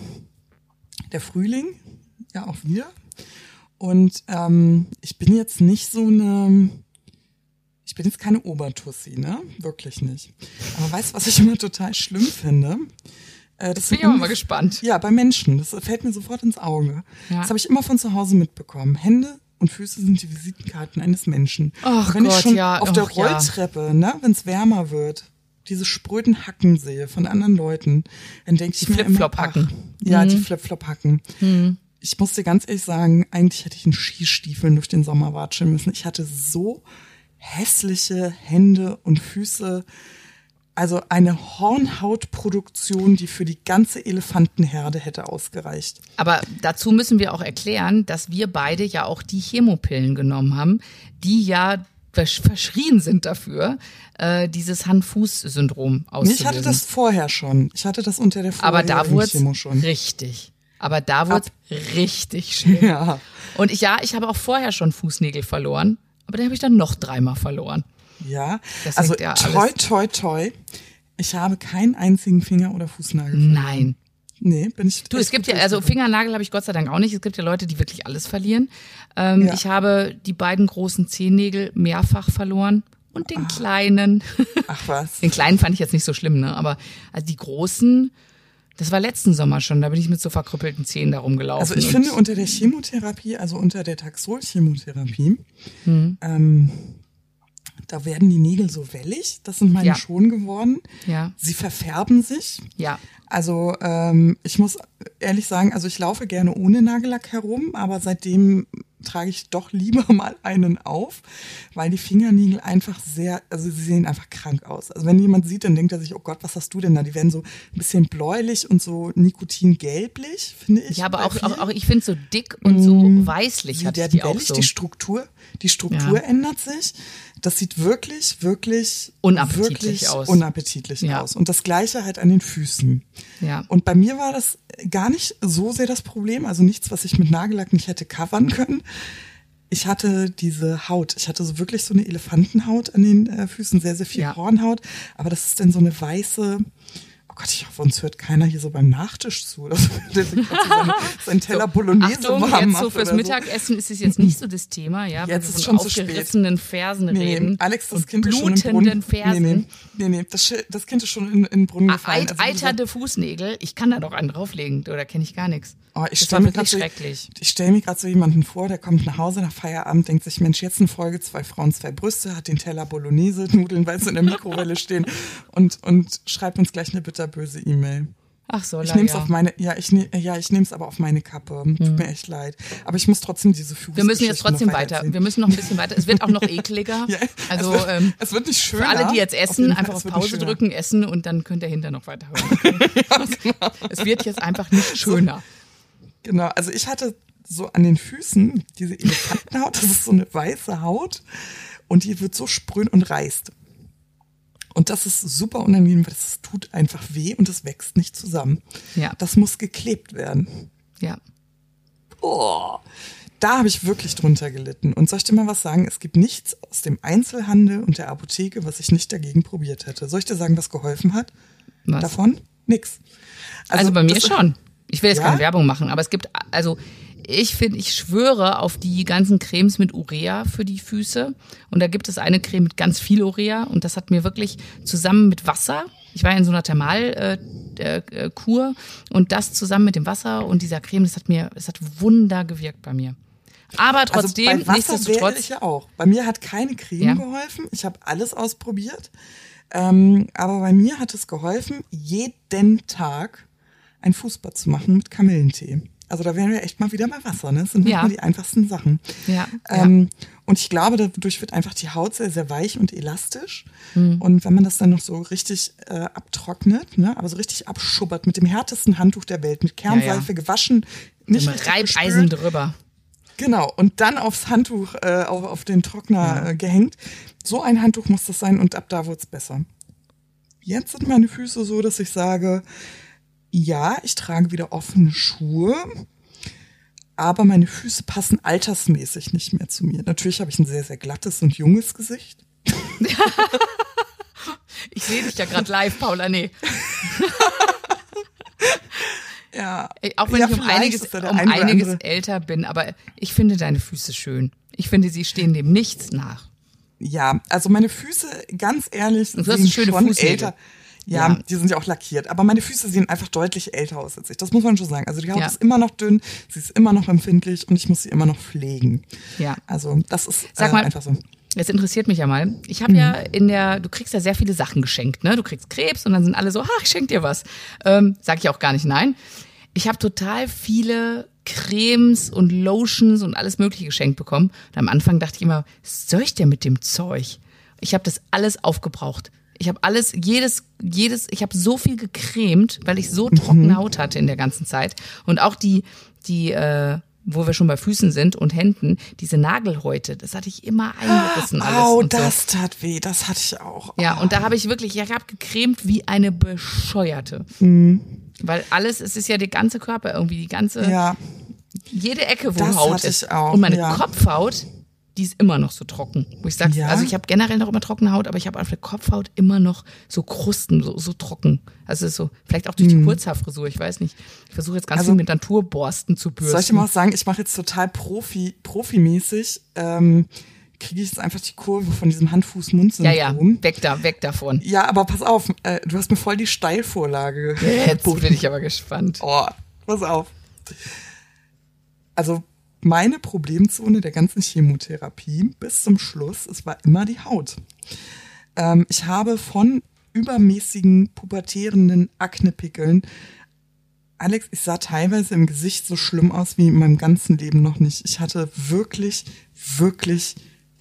der Frühling, ja auch wieder. Und ähm, ich bin jetzt nicht so eine, ich bin jetzt keine Obertussi, ne? Wirklich nicht. Aber weißt du, was ich immer total schlimm finde? Äh, das Bin sind ich aber mal gespannt. Ja, bei Menschen. Das fällt mir sofort ins Auge. Ja. Das habe ich immer von zu Hause mitbekommen. Hände und Füße sind die Visitenkarten eines Menschen. Ach Und wenn ich Gott, schon ja, auf der ja. Rolltreppe, ne, wenn es wärmer wird, diese spröden Hacken sehe von anderen Leuten, dann denke ich Die mir immer, ach, Ja, die Flip-Flop-Hacken. Ich muss dir ganz ehrlich sagen, eigentlich hätte ich in Skistiefeln durch den Sommer watscheln müssen. Ich hatte so hässliche Hände und Füße. Also eine Hornhautproduktion, die für die ganze Elefantenherde hätte ausgereicht. Aber dazu müssen wir auch erklären, dass wir beide ja auch die Chemopillen genommen haben, die ja versch- verschrien sind dafür, äh, dieses Hand-Fuß-Syndrom auszulösen. Ich hatte das vorher schon. Ich hatte das unter der aber da vorherigen wurde schon. richtig. Aber da wurde richtig schlimm. Ja. Und ich, ja, ich habe auch vorher schon Fußnägel verloren, aber den habe ich dann noch dreimal verloren. Ja, Das also ja toi, alles- toi, toi. Ich habe keinen einzigen Finger- oder Fußnagel. Nein. Nee, bin ich. Du, es gibt ja, also. Fingernagel habe ich Gott sei Dank auch nicht. Es gibt ja Leute, die wirklich alles verlieren. Ähm, Ja. Ich habe die beiden großen Zehennägel mehrfach verloren und den kleinen. Ach was. Den kleinen fand ich jetzt nicht so schlimm, ne? Aber also die großen, das war letzten Sommer schon. Da bin ich mit so verkrüppelten Zähnen da rumgelaufen. Also ich finde unter der Chemotherapie, also unter der Taxol-Chemotherapie, Hm. ähm, da werden die Nägel so wellig. Das sind meine Ja. schon geworden. Ja, Sie verfärben sich. ja. Also ähm, ich muss ehrlich sagen, also ich laufe gerne ohne Nagellack herum, aber seitdem trage ich doch lieber mal einen auf, weil die Fingernägel einfach sehr, also sie sehen einfach krank aus. Also wenn jemand sieht, dann denkt er sich, oh Gott, was hast du denn da? Die werden so ein bisschen bläulich und so nikotingelblich, finde ich. Ja, aber auch, auch, auch ich finde so dick und so weißlich Sie hatte ich werden die auch so. die Struktur, die Struktur Ja. ändert sich. Das sieht wirklich, wirklich Unappetitlich wirklich aus. unappetitlich Ja. aus. Und das Gleiche halt an den Füßen. Ja. Und bei mir war das gar nicht so sehr das Problem, also nichts, was ich mit Nagellack nicht hätte covern können. Ich hatte diese Haut, ich hatte so wirklich so eine Elefantenhaut an den äh, Füßen, sehr, sehr viel Ja. Hornhaut, aber das ist dann so eine weiße, oh Gott, ich hoffe, uns hört keiner hier so beim Nachtisch zu, oder so, der sich so seine, seinen Teller Bolognese Achtung, warm jetzt so fürs Mittagessen ist es jetzt nicht so das Thema, ja, weil Jetzt wir ist schon zu spät. Fersen Nee, reden. Alex, das Kind ist schon im Brunnen. Fersen. Nee, nee, nee, nee das, das Kind ist schon in, in den Brunnen gefallen. Eit, Also, eiternde Fußnägel, ich kann da doch einen drauflegen, oder kenne ich gar nichts. Oh, ich das stelle mir gerade so, schrecklich. ich stell mir gerade so jemanden vor, der kommt nach Hause nach Feierabend, denkt sich, Mensch, jetzt eine Folge, zwei Frauen, zwei Brüste, hat den Teller Bolognese, Nudeln, weil sie in der Mikrowelle stehen und, und schreibt uns gleich eine bitterböse E-Mail. Ach so, Ich nehme es ja. auf meine, ja, ich, ne, ja, ich nehme es aber auf meine Kappe. Tut mir echt leid. Aber ich muss trotzdem diese Fuß Wir müssen jetzt trotzdem weiter. Wir müssen noch ein bisschen weiter. Es wird auch noch ekliger. Ja, also es wird, ähm, es wird nicht schöner. für alle, die jetzt Auf essen, Fall, einfach auf Pause drücken, essen und dann könnt ihr hinter noch weiterhören. Okay? Es wird jetzt einfach nicht schöner. Genau, also ich hatte so an den Füßen diese Elefantenhaut, das ist so eine weiße Haut und die wird so spröd und reißt. Und das ist super unangenehm, weil das tut einfach weh und es wächst nicht zusammen. Ja. Das muss geklebt werden. Ja. Oh, da habe ich wirklich drunter gelitten. Und soll ich dir mal was sagen? Es gibt nichts aus dem Einzelhandel und der Apotheke, was ich nicht dagegen probiert hätte. Soll ich dir sagen, was geholfen hat? Was? Davon? Nix. Also, bei mir schon. Ich will jetzt Ja? keine Werbung machen, aber es gibt, also ich finde, ich schwöre auf die ganzen Cremes mit Urea für die Füße. Und da gibt es eine Creme mit ganz viel Urea und das hat mir wirklich zusammen mit Wasser, ich war in so einer Thermalkur äh, äh, Kur, und das zusammen mit dem Wasser und dieser Creme, das hat mir, es hat Wunder gewirkt bei mir. Aber trotzdem, also bei Wasser nichtsdestotrotz, ich ja auch. Bei mir hat keine Creme Ja. geholfen. Ich habe alles ausprobiert. Ähm, aber bei mir hat es geholfen, jeden Tag ein Fußbad zu machen mit Kamillentee. Also da wären wir echt mal wieder bei Wasser. Ne? Das sind Ja. die einfachsten Sachen. Ja, Ähm, Und ich glaube, dadurch wird einfach die Haut sehr, sehr weich und elastisch. Mhm. Und wenn man das dann noch so richtig äh, abtrocknet, ne, aber so richtig abschubbert mit dem härtesten Handtuch der Welt, mit Kernseife gewaschen, nicht mit Reibeisen gespült, drüber. Genau, und dann aufs Handtuch, äh, auf, auf den Trockner äh, gehängt. So ein Handtuch muss das sein und ab da wird's besser. Jetzt sind meine Füße so, dass ich sage, ja, ich trage wieder offene Schuhe. aber meine Füße passen altersmäßig nicht mehr zu mir. Natürlich habe ich ein sehr, sehr glattes und junges Gesicht. ich sehe dich ja gerade live, Paula, nee. ja. Auch wenn ja, ich um einiges, um einiges älter bin, aber ich finde deine Füße schön. Ich finde, sie stehen dem nichts nach. Ja, also meine Füße, ganz ehrlich, schöne schon Fußnägel. älter. Ja, ja, die sind ja auch lackiert. Aber meine Füße sehen einfach deutlich älter aus als ich. Das muss man schon sagen. Also die Haut Ja. ist immer noch dünn, sie ist immer noch empfindlich und ich muss sie immer noch pflegen. Ja. Also das ist Sag äh, mal, einfach so. Jetzt interessiert mich ja mal. Ich habe ja in der, du kriegst ja sehr viele Sachen geschenkt, ne? Du kriegst Krebs und dann sind alle so, ach, ich schenk dir was. Ähm, sag ich auch gar nicht nein. Ich habe total viele Cremes und Lotions und alles Mögliche geschenkt bekommen. Und am Anfang dachte ich immer, was soll ich denn mit dem Zeug? Ich habe das alles aufgebraucht. Ich habe alles, jedes, jedes, ich habe so viel gecremt, weil ich so trockene Haut hatte in der ganzen Zeit. Und auch die, die, äh, wo wir schon bei Füßen sind und Händen, diese Nagelhäute, das hatte ich immer eingerissen alles. Au, und so. das tat weh, das hatte ich auch. Ja, und da habe ich wirklich, ich habe gecremt wie eine Bescheuerte. Mhm. Weil alles, es ist ja der ganze Körper irgendwie, die ganze, Ja, jede Ecke, wo Das Haut hatte ist. ich auch, und meine ja. Kopfhaut, die ist immer noch so trocken. Wo ich sag, Ja? also ich habe generell noch immer trockene Haut, aber ich habe auf der Kopfhaut immer noch so Krusten, so, so trocken. Also ist so, vielleicht auch durch die Kurzhaarfrisur, ich weiß nicht. Ich versuche jetzt ganz. Also- viel mit Naturborsten zu bürsten. soll ich dir mal sagen? Ich mache jetzt total Profi, profimäßig, ähm, kriege ich jetzt einfach die Kurve von diesem ja, Hand-Fuß-Mund-Syndrom. ja, weg da, weg davon. Ja, aber pass auf, äh, du hast mir voll die Steilvorlage Jetzt bin ich aber gespannt. Oh, pass auf. Also meine Problemzone der ganzen Chemotherapie bis zum Schluss, es war immer die Haut. Ähm, ich habe von übermäßigen pubertierenden Aknepickeln Alex, ich sah teilweise im Gesicht so schlimm aus wie in meinem ganzen Leben noch nicht. Ich hatte wirklich, wirklich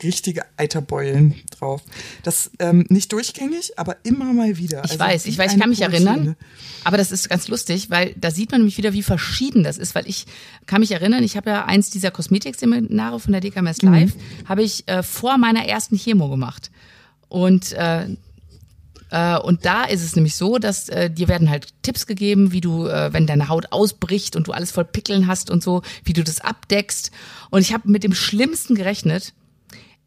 richtige Eiterbeulen drauf. Das ähm, nicht durchgängig, aber immer mal wieder. Ich Also weiß, ich weiß, ich kann mich Pubertierende. erinnern. Aber das ist ganz lustig, weil da sieht man nämlich wieder, wie verschieden das ist, weil ich kann mich erinnern, ich habe ja eins dieser Kosmetikseminare von der DKMS Live, habe ich äh, vor meiner ersten Chemo gemacht. Und äh, äh, und da ist es nämlich so, dass äh, dir werden halt Tipps gegeben, wie du, äh, wenn deine Haut ausbricht und du alles voll Pickeln hast und so, wie du das abdeckst. Und ich habe mit dem Schlimmsten gerechnet.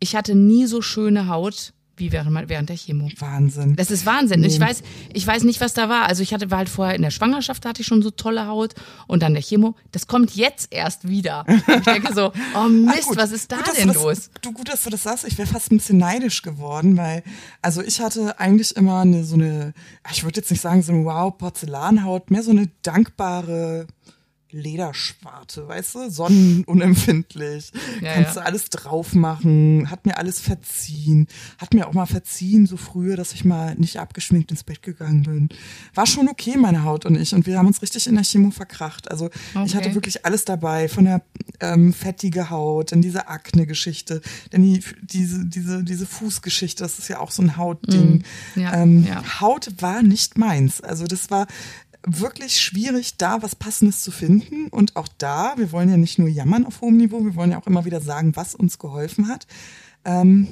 Ich hatte nie so schöne Haut wie während, während der Chemo. Wahnsinn. Das ist Wahnsinn. Ich weiß, ich weiß nicht, was da war. Also ich hatte war halt vorher in der Schwangerschaft, da hatte ich schon so tolle Haut und dann der Chemo. Das kommt jetzt erst wieder. Ich denke so, oh Mist, Ah, gut. was ist da Gut, denn du das, los? Du gut, dass du das sagst. Ich wäre fast ein bisschen neidisch geworden, weil also ich hatte eigentlich immer eine so eine, ich würde jetzt nicht sagen so eine Wow Porzellanhaut, mehr so eine dankbare Lederschwarte, weißt du, sonnenunempfindlich, Ja, kannst ja. du alles drauf machen, hat mir alles verziehen, hat mir auch mal verziehen so früher, dass ich mal nicht abgeschminkt ins Bett gegangen bin. War schon okay, meine Haut und ich und wir haben uns richtig in der Chemo verkracht. Also ich hatte Okay. wirklich alles dabei, von der ähm, fettige Haut, dann diese Akne-Geschichte, dann die, diese, diese, diese Fußgeschichte, das ist ja auch so ein Hautding. Mm, ja, ähm. Haut war nicht meins. Also das war wirklich schwierig, da was Passendes zu finden. Und auch da, wir wollen ja nicht nur jammern auf hohem Niveau, wir wollen ja auch immer wieder sagen, was uns geholfen hat. Ähm,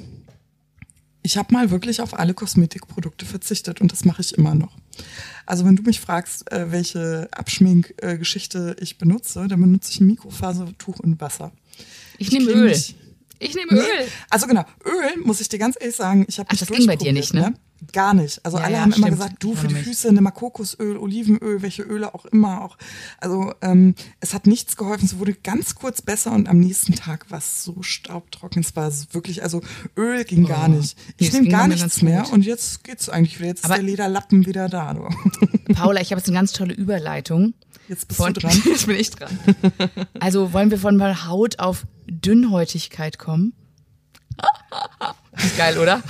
ich habe mal wirklich auf alle Kosmetikprodukte verzichtet und das mache ich immer noch. Also wenn du mich fragst, äh, welche Abschminkgeschichte ich benutze, dann benutze ich ein Mikrofasertuch und Wasser. Ich nehme creme Öl. mich- Ich nehme Nee, Öl. Also genau, Öl, muss ich dir ganz ehrlich sagen, ich habe nicht das ging bei dir nicht, ne? Gar nicht. Also Ja, alle ja, haben immer stimmt. gesagt, du für die. Füße nimm mal Kokosöl, Olivenöl, welche Öle auch immer auch. Also ähm, es hat nichts geholfen. Es wurde ganz kurz besser und am nächsten Tag war es so staubtrocken. Es war wirklich, also Öl ging gar nicht. Oh. Ich nehme gar nichts mehr gut. und jetzt geht's eigentlich wieder. Jetzt Aber- ist der Lederlappen wieder da. Du. Paula, ich habe jetzt eine ganz tolle Überleitung. Jetzt bist Von, du dran. jetzt bin ich dran. Also wollen wir von mal Haut auf Dünnhäutigkeit kommen? Ist geil, oder?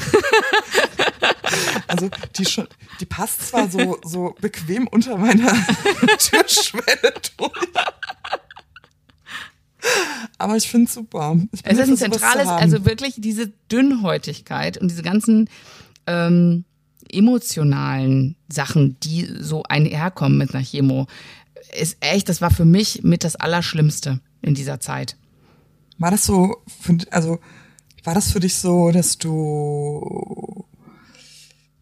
Also die schon, die passt zwar so so bequem unter meiner Türschwelle durch. Aber ich finde super. Ich Es ist ein zentrales, also wirklich diese Dünnhäutigkeit und diese ganzen ähm, emotionalen Sachen, die so einherkommen mit einer Chemo, ist echt, das war für mich mit das Allerschlimmste in dieser Zeit. War das so, für, also war das für dich so, dass du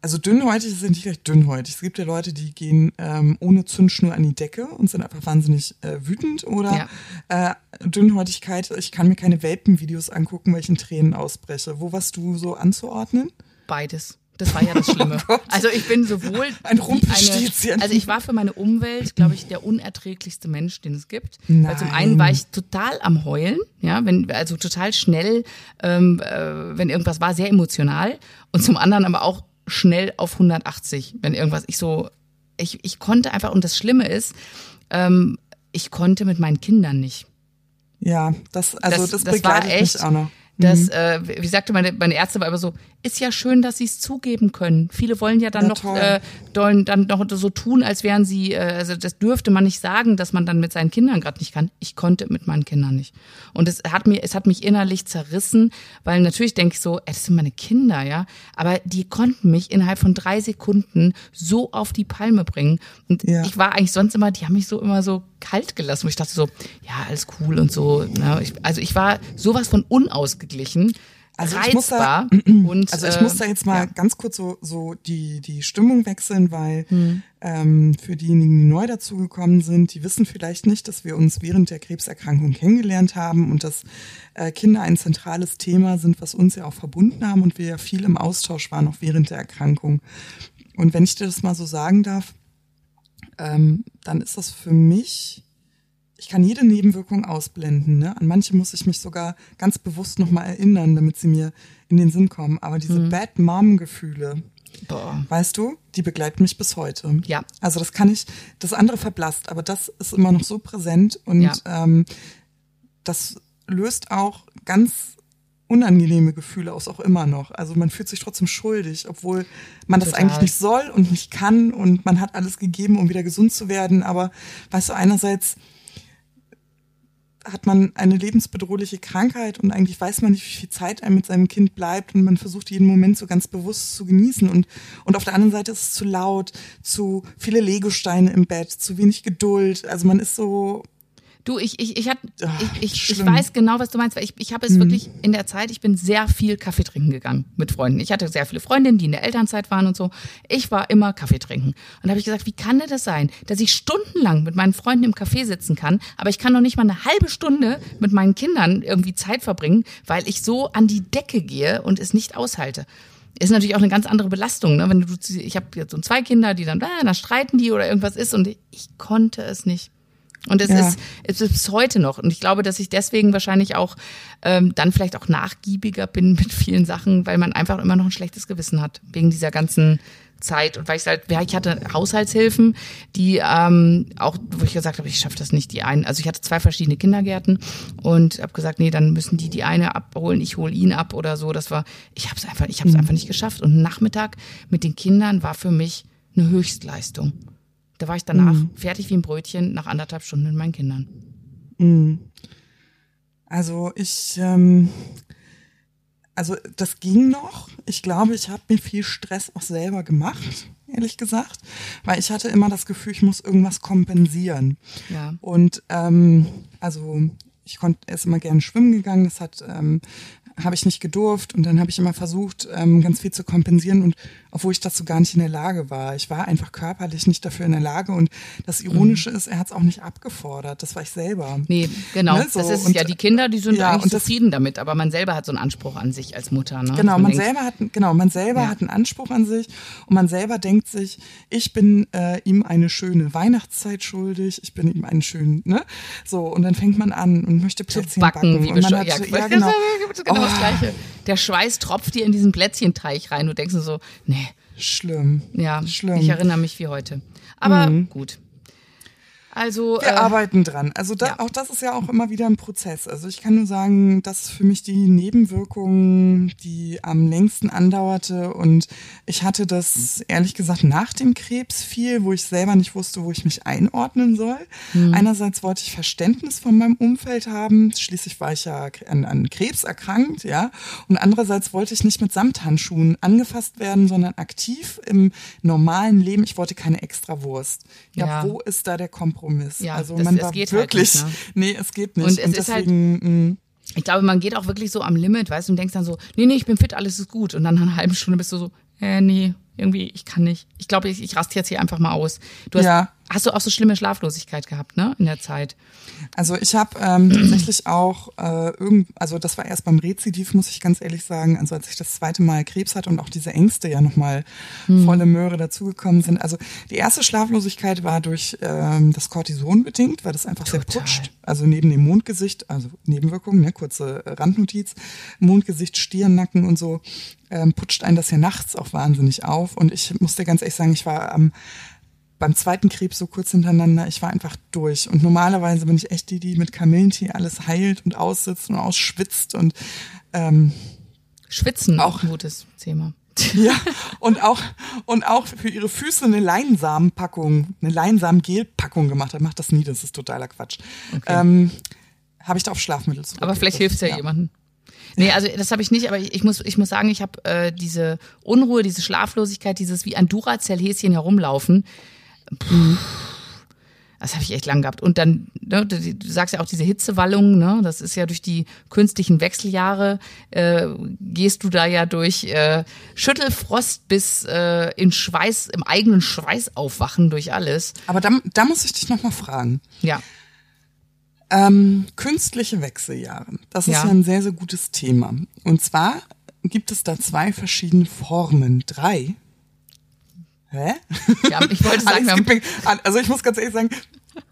also dünnhäutig ist ja nicht gleich dünnhäutig. Es gibt ja Leute, die gehen ähm, ohne Zündschnur an die Decke und sind einfach wahnsinnig äh, wütend. Oder ja. äh, Dünnhäutigkeit, ich kann mir keine Welpenvideos angucken, weil ich in Tränen ausbreche. Wo warst du so anzuordnen? Beides. Das war ja das Schlimme. Oh also ich bin sowohl ein Rumpelstilzchen. Also ich war für meine Umwelt, glaube ich, der unerträglichste Mensch, den es gibt. Nein. Weil zum einen war ich total am Heulen, ja, wenn also total schnell, ähm, äh, wenn irgendwas war, sehr emotional. Und zum anderen aber auch schnell auf 180, wenn irgendwas, ich so, ich, ich konnte einfach, und das Schlimme ist, ähm, ich konnte mit meinen Kindern nicht. Ja, das, also das, das, das begleitet war echt, mich auch noch. Das, mhm. äh, wie sagte meine, meine Ärzte, war immer so, ist ja schön, dass sie es zugeben können. Viele wollen ja dann ja, noch äh, dann noch so tun, als wären sie, äh, also das dürfte man nicht sagen, dass man dann mit seinen Kindern gerade nicht kann. Ich konnte mit meinen Kindern nicht. Und es hat mir, es hat mich innerlich zerrissen, weil natürlich denke ich so, ey, das sind meine Kinder, ja. Aber die konnten mich innerhalb von drei Sekunden so auf die Palme bringen. Und ja. ich war eigentlich sonst immer, die haben mich so immer so kalt gelassen, wo ich dachte so, ja, alles cool und so. Ne? Ich, also ich war sowas von unausgeglichen. Also reizbar. Ich muss da, und, also ich muss da jetzt mal ja. ganz kurz so, so die, die Stimmung wechseln, weil hm. ähm, für diejenigen, die neu dazugekommen sind, die wissen vielleicht nicht, dass wir uns während der Krebserkrankung kennengelernt haben und dass äh, Kinder ein zentrales Thema sind, was uns ja auch verbunden haben und wir ja viel im Austausch waren, auch während der Erkrankung. Und wenn ich dir das mal so sagen darf, ähm, dann ist das für mich, ich kann jede Nebenwirkung ausblenden. Ne? An manche muss ich mich sogar ganz bewusst nochmal erinnern, damit sie mir in den Sinn kommen. Aber diese mhm. Bad Mom-Gefühle, weißt du, die begleiten mich bis heute. Ja. Also das kann ich, das andere verblasst, aber das ist immer noch so präsent und ja. ähm, das löst auch ganz unangenehme Gefühle aus, auch immer noch. Also man fühlt sich trotzdem schuldig, obwohl man Total. das eigentlich nicht soll und nicht kann und man hat alles gegeben, um wieder gesund zu werden. Aber weißt du, einerseits hat man eine lebensbedrohliche Krankheit und eigentlich weiß man nicht, wie viel Zeit einem mit seinem Kind bleibt und man versucht jeden Moment so ganz bewusst zu genießen und, und auf der anderen Seite ist es zu laut, zu viele Legosteine im Bett, zu wenig Geduld. Also man ist so, Du, ich, ich, ich, hat, ich, ich, ich weiß genau, was du meinst, weil ich, ich habe es mhm. wirklich in der Zeit, ich bin sehr viel Kaffee trinken gegangen mit Freunden. Ich hatte sehr viele Freundinnen, die in der Elternzeit waren und so. Ich war immer Kaffee trinken. Und da habe ich gesagt, wie kann denn das sein, dass ich stundenlang mit meinen Freunden im Café sitzen kann, aber ich kann noch nicht mal eine halbe Stunde mit meinen Kindern irgendwie Zeit verbringen, weil ich so an die Decke gehe und es nicht aushalte ist natürlich auch eine ganz andere Belastung. Ne? Wenn du, ich habe jetzt so zwei Kinder, die dann, äh, dann streiten die oder irgendwas ist und ich konnte es nicht. Und es ja. ist, es ist bis heute noch. Und ich glaube, dass ich deswegen wahrscheinlich auch ähm, dann vielleicht auch nachgiebiger bin mit vielen Sachen, weil man einfach immer noch ein schlechtes Gewissen hat, wegen dieser ganzen Zeit. Und weil ich halt, ich hatte Haushaltshilfen, die ähm, auch, wo ich gesagt habe, ich schaffe das nicht, die einen. Also ich hatte zwei verschiedene Kindergärten und habe gesagt, nee, dann müssen die die eine abholen, ich hole ihn ab oder so. Das war, ich habe es einfach, ich habe es mhm. einfach nicht geschafft. Und Nachmittag mit den Kindern war für mich eine Höchstleistung. Da war ich danach mhm. fertig wie ein Brötchen nach anderthalb Stunden mit meinen Kindern. Mhm. Also ich, ähm, also das ging noch. Ich glaube, ich habe mir viel Stress auch selber gemacht, ehrlich gesagt, weil ich hatte immer das Gefühl, ich muss irgendwas kompensieren. Ja. Und ähm, also ich konnte erst immer gerne schwimmen gegangen. Das hat ähm, habe ich nicht gedurft und dann habe ich immer versucht, ähm, ganz viel zu kompensieren und obwohl ich dazu gar nicht in der Lage war. Ich war einfach körperlich nicht dafür in der Lage und das Ironische mhm. ist, er hat es auch nicht abgefordert. Das war ich selber. Nee, genau. Ne, so. Das ist und, ja die Kinder, die sind ja, eigentlich zufrieden damit, aber man selber hat so einen Anspruch an sich als Mutter. Ne? Genau, man, man selber hat genau man selber ja. hat einen Anspruch an sich und man selber denkt sich, ich bin äh, ihm eine schöne Weihnachtszeit schuldig, ich bin ihm einen schönen, ne? So und dann fängt man an und möchte Plätzchen backen, backen. Wie und man hat, ja, genau. genau das Gleiche. Der Schweiß tropft dir in diesen Plätzchenteich rein. Du denkst so, nee. Schlimm. Ja, Schlimm. ich erinnere mich wie heute. Aber mhm. gut. Also wir äh, arbeiten dran. Also da, ja. auch das ist ja auch immer wieder ein Prozess. Also ich kann nur sagen, das ist für mich die Nebenwirkung, die am längsten andauerte und ich hatte das ehrlich gesagt nach dem Krebs viel, wo ich selber nicht wusste, wo ich mich einordnen soll. Mhm. Einerseits wollte ich Verständnis von meinem Umfeld haben, schließlich war ich ja an, an Krebs erkrankt, ja, und andererseits wollte ich nicht mit Samthandschuhen angefasst werden, sondern aktiv im normalen Leben. Ich wollte keine Extrawurst. Ja, ja. wo ist da der Kompromiss? Kompromiss. Ja, also das, man war wirklich, halt nicht, ne? nee, es geht nicht. Und es und ist halt deswegen, halt, ich glaube, man geht auch wirklich so am Limit, weißt du, und denkst dann so, nee, nee, ich bin fit, alles ist gut. Und dann nach einer halben Stunde bist du so, äh, nee, irgendwie, ich kann nicht. Ich glaube, ich, ich raste jetzt hier einfach mal aus. Du hast, Ja. Hast du auch so schlimme Schlaflosigkeit gehabt, ne, in der Zeit? Also ich habe ähm, tatsächlich auch äh, irgend, also das war erst beim Rezidiv, muss ich ganz ehrlich sagen, also als ich das zweite Mal Krebs hatte und auch diese Ängste ja nochmal volle Möhre dazugekommen sind. Also die erste Schlaflosigkeit war durch ähm, das Cortison bedingt, weil das einfach sehr Total. putscht. Also neben dem Mondgesicht, also Nebenwirkungen, ne, kurze äh, Randnotiz, Mondgesicht, Stirnnacken und so, ähm, putscht einen das ja nachts auch wahnsinnig auf. Und ich musste ganz ehrlich sagen, ich war am beim zweiten Krebs so kurz hintereinander, ich war einfach durch. Und normalerweise bin ich echt die, die mit Kamillentee alles heilt und aussitzt und ausschwitzt und ähm, Schwitzen, Auch. ein gutes Thema. ja, und auch und auch für ihre Füße eine Leinsamenpackung, eine Leinsamengelpackung gemacht hat. Macht das nie, das ist totaler Quatsch. Ähm, Habe ich da auf Schlafmittel zu. Aber vielleicht hilft's ja, jemandem. Nee, also das habe ich nicht, aber ich, ich muss, ich muss sagen, ich habe äh, diese Unruhe, diese Schlaflosigkeit, dieses wie ein Duracell-Häschen herumlaufen. Puh, das habe ich echt lang gehabt. Und dann, ne, du, sagst ja auch diese Hitzewallung, ne, das ist ja durch die künstlichen Wechseljahre, äh, gehst du da ja durch äh, Schüttelfrost bis äh, in Schweiß, im eigenen Schweiß aufwachen durch alles. Aber da, da muss ich dich nochmal fragen. Ja. Ähm, künstliche Wechseljahre. Das ist Ja. ja ein sehr, sehr gutes Thema. Und zwar gibt es da zwei verschiedene Formen. Drei. Hä? ja ich wollte sagen, Alex, also ich muss ganz ehrlich sagen,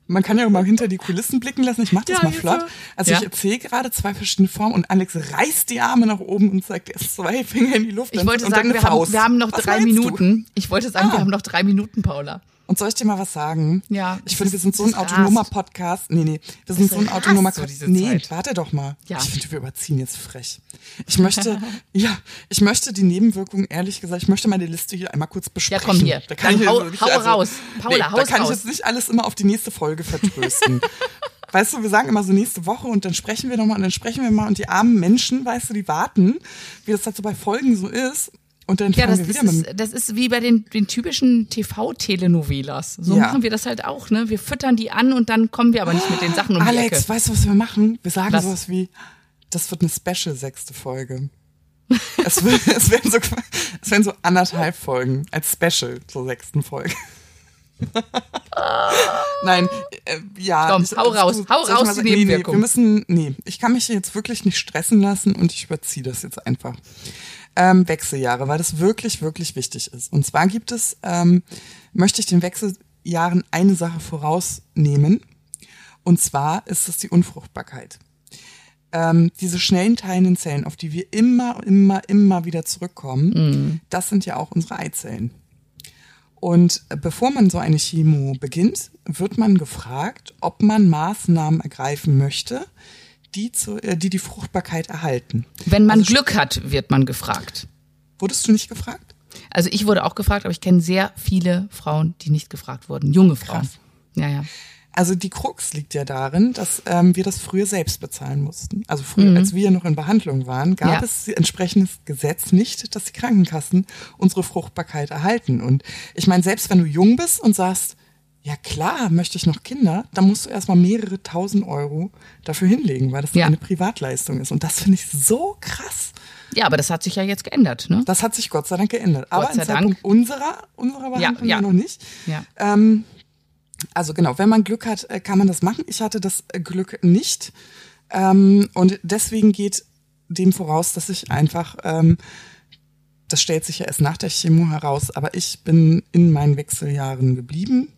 man kann ja auch mal hinter die Kulissen blicken lassen. Ich mach das Ja, mal flott. so. Also Ja. ich erzähle gerade zwei verschiedene Formen und Alex reißt die Arme nach oben und sagt erst zwei Finger in die Luft. Ich wollte sagen, wir haben, wir haben noch Was drei meinst du? Minuten. Ich wollte sagen, Ah. wir haben noch drei Minuten, Paula. Und soll ich dir mal was sagen? Ja, Ich finde, wir sind so ein rast. autonomer Podcast. Nee, nee, wir sind so ein autonomer so diese Nee, Zeit. warte doch mal. Ja. Ich finde, wir überziehen jetzt frech. Ich möchte, ja, ich möchte die Nebenwirkungen, ehrlich gesagt, ich möchte meine Liste hier einmal kurz besprechen. komm, hier. Da kann Dann ich hau- jetzt hau raus. Paula, nee, Da hau's kann ich raus. jetzt nicht alles immer auf die nächste Folge vertrösten. Weißt du, wir sagen immer so nächste Woche und dann sprechen wir nochmal und dann sprechen wir mal und die armen Menschen, weißt du, die warten, wie das halt so bei Folgen so ist. Und dann Ja, das, wir das, wieder ist, das ist wie bei den, den typischen TV-Telenovelas. So Ja. machen wir das halt auch, ne? Wir füttern die an und dann kommen wir aber nicht mit den Sachen um die Alex, Ecke. weißt du, was wir machen? Wir sagen Was? sowas wie, das wird eine Special sechste Folge. es, wird, es, werden so, es werden so anderthalb Folgen als Special zur sechsten Folge. Nein, äh, ja. Komm, hau raus, hau raus, die sagen? nee, nee, Nebenwirkung. wir müssen, nee, ich kann mich jetzt wirklich nicht stressen lassen und ich überziehe das jetzt einfach. Ähm, Wechseljahre, weil das wirklich, wirklich wichtig ist. Und zwar gibt es, ähm, möchte ich den Wechseljahren eine Sache vorausnehmen. Und zwar ist es die Unfruchtbarkeit. Ähm, diese schnellen teilenden Zellen, auf die wir immer, immer, immer wieder zurückkommen, das sind ja auch unsere Eizellen. Und bevor man so eine Chemo beginnt, wird man gefragt, ob man Maßnahmen ergreifen möchte, die, zu, äh, die die Fruchtbarkeit erhalten. Wenn man Also Glück hat, wird man gefragt. Wurdest du nicht gefragt? Also ich wurde auch gefragt, aber ich kenne sehr viele Frauen, die nicht gefragt wurden. Junge Frauen. Krass. Ja, ja. Also die Krux liegt ja darin, dass ähm, wir das früher selbst bezahlen mussten. Also früher, als wir noch in Behandlung waren, gab Ja. es entsprechendes Gesetz nicht, dass die Krankenkassen unsere Fruchtbarkeit erhalten. Und ich meine, selbst wenn du jung bist und sagst, ja klar, möchte ich noch Kinder, dann musst du erstmal mehrere tausend Euro dafür hinlegen, weil das Ja. eine Privatleistung ist. Und das finde ich so krass. Ja, aber das hat sich ja jetzt geändert, ne? Das hat sich Gott sei Dank geändert. Aber sei im Zeitpunkt Dank. unserer, unserer Behandlung ja. ja noch nicht. Ja. Ähm, also genau, wenn man Glück hat, äh, kann man das machen. Ich hatte das äh, Glück nicht. Ähm, und deswegen geht dem voraus, dass ich einfach, ähm, das stellt sich ja erst nach der Chemo heraus, aber ich bin in meinen Wechseljahren geblieben.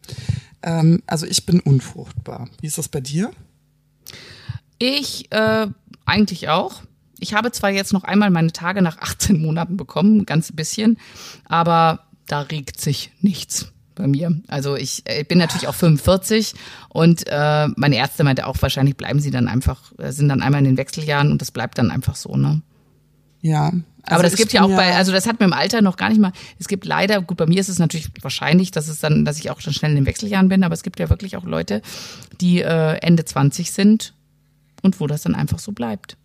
Ähm, also ich bin unfruchtbar. Wie ist das bei dir? Ich äh, eigentlich auch. Ich habe zwar jetzt noch einmal meine Tage nach 18 Monaten bekommen, ganz bisschen, aber da regt sich nichts bei mir. Also ich, äh, bin natürlich auch 45 und äh, meine Ärzte meinte auch, wahrscheinlich bleiben sie dann einfach, äh, sind dann einmal in den Wechseljahren und das bleibt dann einfach so, ne? Ja. Aber also das ich gibt ja auch bei, also das hat mir im Alter noch gar nicht mal, es gibt leider, gut, bei mir ist es natürlich wahrscheinlich, dass es dann, dass ich auch schon schnell in den Wechseljahren bin, aber es gibt ja wirklich auch Leute, die äh, Ende 20 sind und wo das dann einfach so bleibt.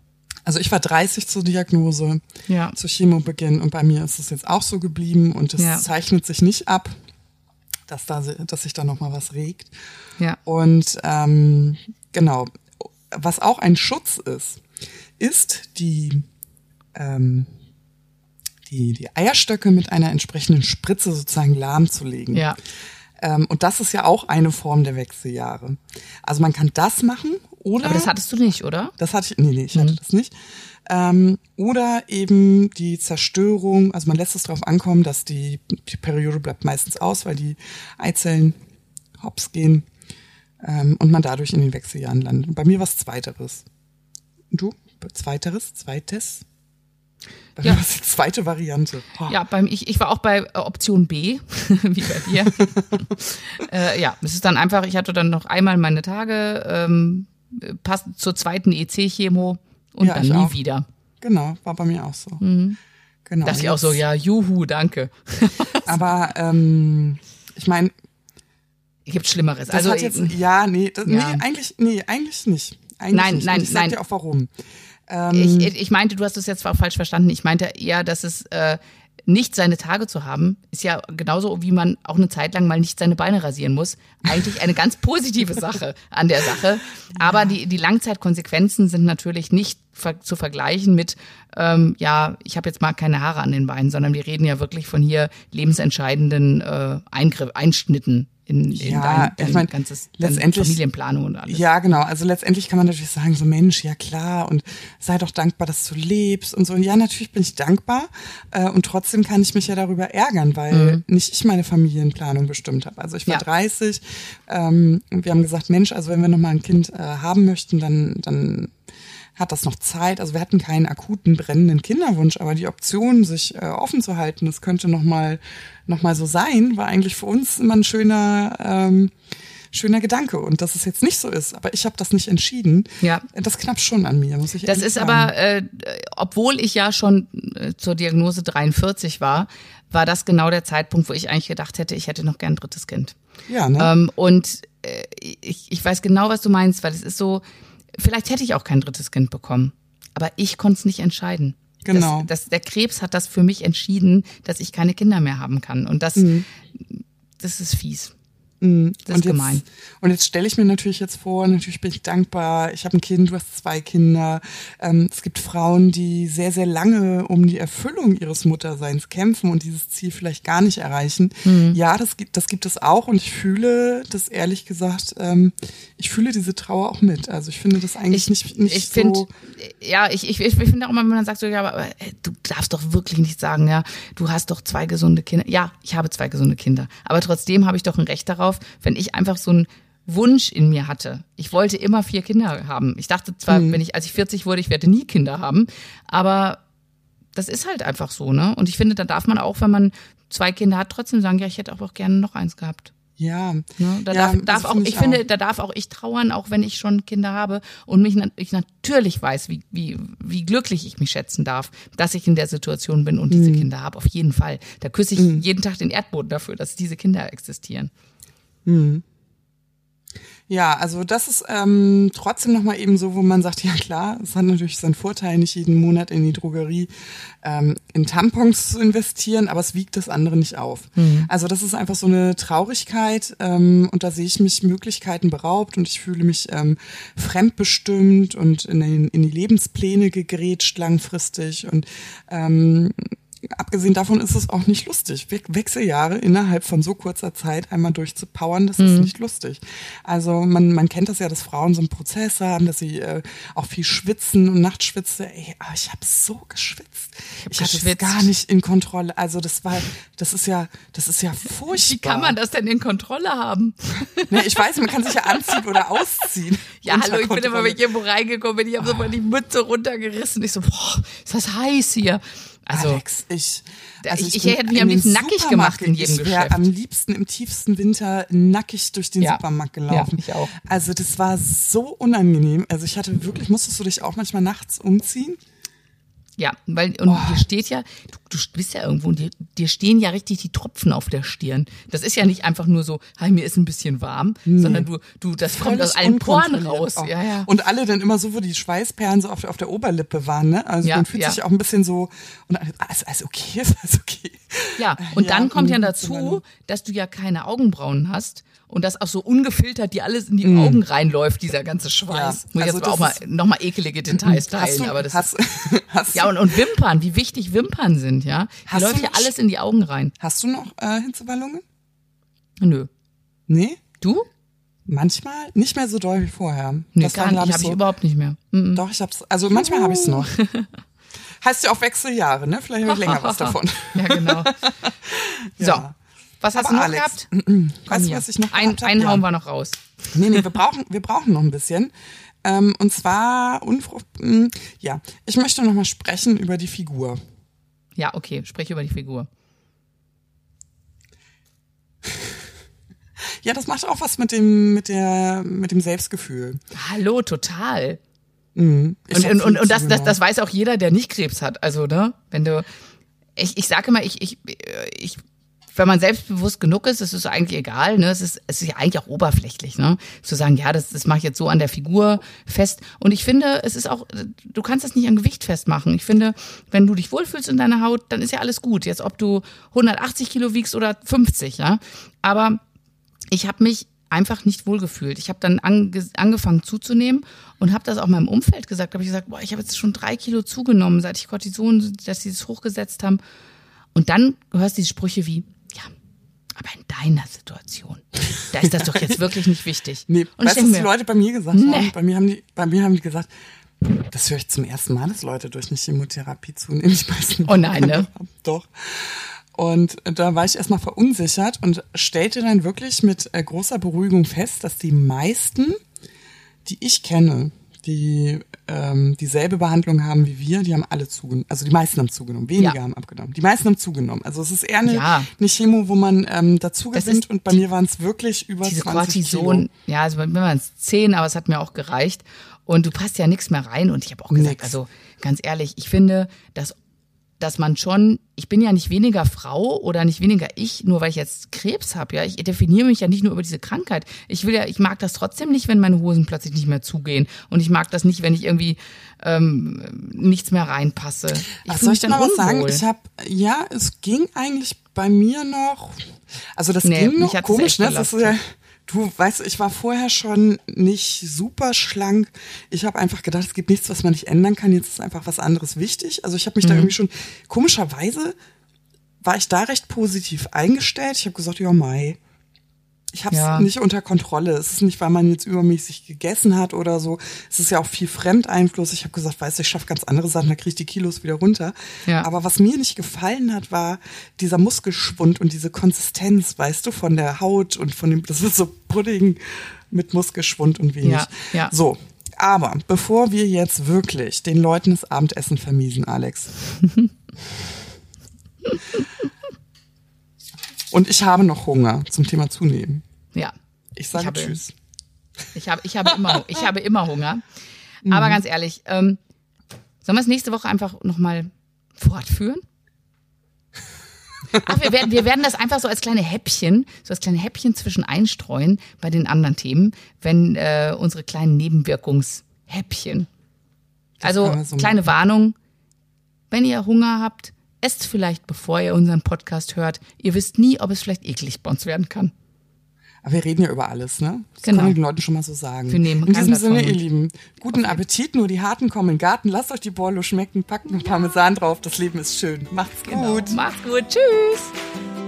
Also ich war 30 zur Diagnose, Ja. zu Chemobeginn und bei mir ist es jetzt auch so geblieben und es Ja. zeichnet sich nicht ab, dass da dass sich da noch mal was regt. Ja. Und ähm, genau, was auch ein Schutz ist, ist die ähm, die, die Eierstöcke mit einer entsprechenden Spritze sozusagen lahmzulegen. Ja. Ähm, und das ist ja auch eine Form der Wechseljahre. Also man kann das machen oder. Aber das hattest du nicht, oder? Das hatte ich, nee, nee, ich hatte das nicht. Ähm, oder eben die Zerstörung, also man lässt es darauf ankommen, dass die, die Periode bleibt meistens aus, weil die Eizellen hops gehen ähm, und man dadurch in den Wechseljahren landet. Und bei mir was Zweiteres. Du? Zweiteres? Zweites? Bei Ja. war's die zweite Variante. Oh. Ja, beim, ich, ich war auch bei äh, Option B, wie bei dir. äh, ja, es ist dann einfach, ich hatte dann noch einmal meine Tage, ähm, passend zur zweiten EC-Chemo und Ja, dann nie auch. wieder. Genau, war bei mir auch so. Mhm. Genau. Dachte ich auch so, ja, juhu, danke. Aber ähm, ich meine, Gibt Schlimmeres. also jetzt, ja, nee, das, Ja. nee, eigentlich, nee, eigentlich nicht. Eigentlich Nein, nicht. nein, Und ich sag nein. dir auch warum. Ich, ich meinte, du hast es jetzt falsch verstanden. Ich meinte eher, dass es äh, nicht seine Tage zu haben, ist ja genauso, wie man auch eine Zeit lang mal nicht seine Beine rasieren muss. Eigentlich eine ganz positive Sache an der Sache. Aber die, die Langzeitkonsequenzen sind natürlich nicht zu vergleichen mit, ähm, ja, ich habe jetzt mal keine Haare an den Beinen, sondern wir reden ja wirklich von hier lebensentscheidenden äh, Eingriff, Einschnitten in, in Ja, dein, ich dein mein, ganzes letztendlich- Familienplanung und alles. Ja, genau. Also letztendlich kann man natürlich sagen, so Mensch, ja klar, und sei doch dankbar, dass du lebst und so. Und ja, natürlich bin ich dankbar. Äh, und trotzdem kann ich mich ja darüber ärgern, weil nicht ich meine Familienplanung bestimmt habe. Also ich war Mhm. Ja. 30. Ähm, und wir haben gesagt, Mensch, also wenn wir nochmal ein Kind äh, haben möchten, dann, dann hat das noch Zeit. Also wir hatten keinen akuten brennenden Kinderwunsch, aber die Option, sich äh, offen zu halten, das könnte noch mal noch mal so sein, war eigentlich für uns immer ein schöner ähm, schöner Gedanke. Und dass es jetzt nicht so ist, aber ich habe das nicht entschieden. Ja. Das knapp schon an mir, muss ich Das ist sagen. aber, äh, obwohl ich ja schon äh, zur Diagnose 43 war, war das genau der Zeitpunkt, wo ich eigentlich gedacht hätte, ich hätte noch gern ein drittes Kind. ja, ne? Ähm, und äh, ich, ich weiß genau, was du meinst, weil es ist so, vielleicht hätte ich auch kein drittes Kind bekommen, aber ich konnte es nicht entscheiden. Genau. Das, das, der Krebs hat das für mich entschieden, dass ich keine Kinder mehr haben kann. Und das, das ist fies. Das und ist jetzt, gemein. Und jetzt stelle ich mir natürlich jetzt vor, natürlich bin ich dankbar. Ich habe ein Kind, du hast zwei Kinder. Ähm, es gibt Frauen, die sehr, sehr lange um die Erfüllung ihres Mutterseins kämpfen und dieses Ziel vielleicht gar nicht erreichen. Mhm. Ja, das gibt, das gibt es auch und ich fühle das ehrlich gesagt, ähm, ich fühle diese Trauer auch mit. Also ich finde das eigentlich nicht, nicht ich so. finde, ja, ich, ich, ich finde auch immer, wenn man sagt so, ja, aber, aber äh, du darfst doch wirklich nicht sagen, ja, du hast doch zwei gesunde Kinder. Ja, ich habe zwei gesunde Kinder. Aber trotzdem habe ich doch ein Recht darauf, wenn ich einfach so einen Wunsch in mir hatte. Ich wollte immer vier Kinder haben. Ich dachte zwar, Mhm. wenn ich, als ich 40 wurde, ich werde nie Kinder haben, aber das ist halt einfach so, ne? Und ich finde, da darf man auch, wenn man zwei Kinder hat, trotzdem sagen, ja, ich hätte auch gerne noch eins gehabt. ja, Ne? Da ja, darf, darf auch, finde ich finde, da darf auch ich trauern, auch wenn ich schon Kinder habe und mich ich natürlich weiß, wie, wie, wie glücklich ich mich schätzen darf, dass ich in der Situation bin und diese Mhm. Kinder habe. Auf jeden Fall. Da küsse ich jeden Tag den Erdboden dafür, dass diese Kinder existieren. Ja, also das ist ähm, trotzdem nochmal eben so, wo man sagt, ja klar, es hat natürlich seinen Vorteil, nicht jeden Monat in die Drogerie ähm, in Tampons zu investieren, aber es wiegt das andere nicht auf. Also das ist einfach so eine Traurigkeit ähm, und da sehe ich mich Möglichkeiten beraubt und ich fühle mich ähm, fremdbestimmt und in, den, in die Lebenspläne gegrätscht langfristig und ähm, abgesehen davon ist es auch nicht lustig. We Wechseljahre innerhalb von so kurzer Zeit einmal durchzupowern, das ist nicht lustig. Also man, man kennt das ja, dass Frauen so einen Prozess haben, dass sie äh, auch viel schwitzen und nachts schwitze. Ey, aber ich habe so geschwitzt. Ich, hatte es geschwitzt. gar nicht in Kontrolle. Also das war, das ist ja, das ist ja furchtbar. Wie kann man das denn in Kontrolle haben? Ne, ich weiß, man kann sich ja anziehen oder ausziehen. Ja, hallo, ich bin immer, ich irgendwo reingekommen ich habe sofort die Mütze runtergerissen. Ich so, boah, ist das heiß hier. Also, Alex, ich, also Ich- ich bin hätte mich am liebsten nackig gemacht in jedem Ich wäre Geschäft. am liebsten im tiefsten Winter nackig durch den Ja. Supermarkt gelaufen. Ja, ich auch. Also das war so unangenehm. Also ich hatte wirklich, musstest du dich auch manchmal nachts umziehen? Ja, weil, und Oh. hier steht ja, du, du bist ja irgendwo und dir, dir stehen ja richtig die Tropfen auf der Stirn. Das ist ja nicht einfach nur so, hi, mir ist ein bisschen warm, sondern du, du, das kommt Völlig aus allen Poren raus. auch. Ja, ja. Und alle dann immer so, wo die Schweißperlen so auf, auf der Oberlippe waren, ne? Also Ja, man fühlt ja. sich auch ein bisschen so, und alles, alles okay, ist alles okay. Ja, und Ja, dann kommt ja mhm, dazu, genau. dass du ja keine Augenbrauen hast und das auch so ungefiltert dir alles in die Mhm. Augen reinläuft, dieser ganze Schweiß. Ja, Muss also jetzt auch das mal nochmal ekelige Details teilen, du, aber das hast, hast, ja und, und Wimpern, wie wichtig Wimpern sind, ja. Die läuft ja alles in die Augen rein. hast du noch äh, Hitzewallungen? Nö. Nee? Du? Manchmal nicht mehr so doll wie vorher. Nee, das gar war, nicht, ich, habe so, ich überhaupt nicht mehr. Mhm. Doch, ich hab's, also manchmal habe ich es noch. heißt ja auch Wechseljahre, ne? Vielleicht habe ich länger was davon. Ja, genau. So, Ja. Was hast Aber du noch Alex, gehabt? Komm weißt du, was ich noch Ein, gehabt hab? einen Ja. hauen wir noch raus. Nee, nee, wir brauchen, wir brauchen noch ein bisschen. Ähm, und zwar Unfrucht, mh, ja, ich möchte noch mal sprechen über die Figur. Ja, okay, sprich über die Figur. Ja, das macht auch was mit dem, mit der, mit dem Selbstgefühl. Hallo, total. Ich Und, und, und, und das, das, das weiß auch jeder, der nicht Krebs hat. Also, ne, wenn du, ich, ich sage immer, ich, ich, ich, wenn man selbstbewusst genug ist, ist es eigentlich egal, ne, es ist, es ist ja eigentlich auch oberflächlich, ne, zu sagen, ja, das, das mache ich jetzt so an der Figur fest. Und ich finde, es ist auch, du kannst das nicht an Gewicht festmachen. Ich finde, wenn du dich wohlfühlst in deiner Haut, dann ist ja alles gut. Jetzt, ob du 180 Kilo wiegst oder 50, ja, aber ich habe mich einfach nicht wohlgefühlt. Ich habe dann ange angefangen zuzunehmen und habe das auch meinem Umfeld gesagt. Habe ich gesagt, boah, ich habe jetzt schon drei Kilo zugenommen, seit ich Cortison, dass sie es hochgesetzt haben. Und dann hörst du die Sprüche wie, ja, aber in deiner Situation, da ist das doch jetzt wirklich nicht wichtig. Nee, und weißt du, was die Leute bei mir gesagt Nee. haben? Bei mir haben die, bei mir haben die gesagt, das höre ich zum ersten Mal, dass Leute durch eine Chemotherapie zunehmen. Ich weiß nicht. Oh nein, ne? Doch. Und da war ich erstmal verunsichert und stellte dann wirklich mit äh, großer Beruhigung fest, dass die meisten, die ich kenne, die ähm, dieselbe Behandlung haben wie wir, die haben alle zugenommen. Also die meisten haben zugenommen, weniger Ja. haben abgenommen. Die meisten haben zugenommen. Also es ist eher eine, Ja. eine Chemo, wo man ähm, dazu gewinnt und bei mir waren es wirklich über diese 20 Cortison, Kilo. ja, also bei mir waren es zehn, aber es hat mir auch gereicht. Und du passt ja nichts mehr rein. Und ich habe auch gesagt, Nix. also ganz ehrlich, ich finde, dass, dass man schon, ich bin ja nicht weniger Frau oder nicht weniger ich, nur weil ich jetzt Krebs habe. Ja, ich definiere mich ja nicht nur über diese Krankheit. Ich will ja, ich mag das trotzdem nicht, wenn meine Hosen plötzlich nicht mehr zugehen. Und ich mag das nicht, wenn ich irgendwie ähm, nichts mehr reinpasse. Ich Ach, fühle soll ich mal was sagen? Ich habe, ja, es ging eigentlich bei mir noch, also das Nee, ging noch komisch, ne? Das ist ja, du weißt, ich war vorher schon nicht super schlank. Ich habe einfach gedacht, es gibt nichts, was man nicht ändern kann. Jetzt ist einfach was anderes wichtig. Also ich habe mich Mhm. da irgendwie schon, komischerweise war ich da recht positiv eingestellt. Ich habe gesagt, ja, Mai. Ich habe es Ja. nicht unter Kontrolle. Es ist nicht, weil man jetzt übermäßig gegessen hat oder so. Es ist ja auch viel Fremdeinfluss. Ich habe gesagt, weißt du, ich schaffe ganz andere Sachen, da kriege ich die Kilos wieder runter. Ja. Aber was mir nicht gefallen hat, war dieser Muskelschwund und diese Konsistenz, weißt du, von der Haut und von dem, das ist so Pudding mit Muskelschwund und wenig. Ja, ja. So. Aber bevor wir jetzt wirklich den Leuten das Abendessen vermiesen, Alex. und ich habe noch Hunger zum Thema zunehmen. ja. Ich sage Ich habe- Tschüss. Ich habe, ich habe immer, ich habe immer Hunger. Mhm. Aber ganz ehrlich, ähm, sollen wir es nächste Woche einfach nochmal fortführen? Ach, wir werden, wir werden das einfach so als kleine Häppchen, so als kleine Häppchen zwischen einstreuen bei den anderen Themen, wenn äh, unsere kleinen Nebenwirkungshäppchen. Also so kleine Warnung, wenn ihr Hunger habt, esst vielleicht, bevor ihr unseren Podcast hört. Ihr wisst nie, ob es vielleicht eklig bei uns werden kann. Aber wir reden ja über alles, ne? Das Genau. können wir den Leuten schon mal so sagen. Wir nehmen In diesem Sinne, ihr. Lieben, guten Appetit, nur die Harten kommen in den Garten. Lasst euch die Borlo schmecken, packt noch Parmesan drauf. Das Leben ist schön. Macht's Genau. gut. Macht's gut. Tschüss.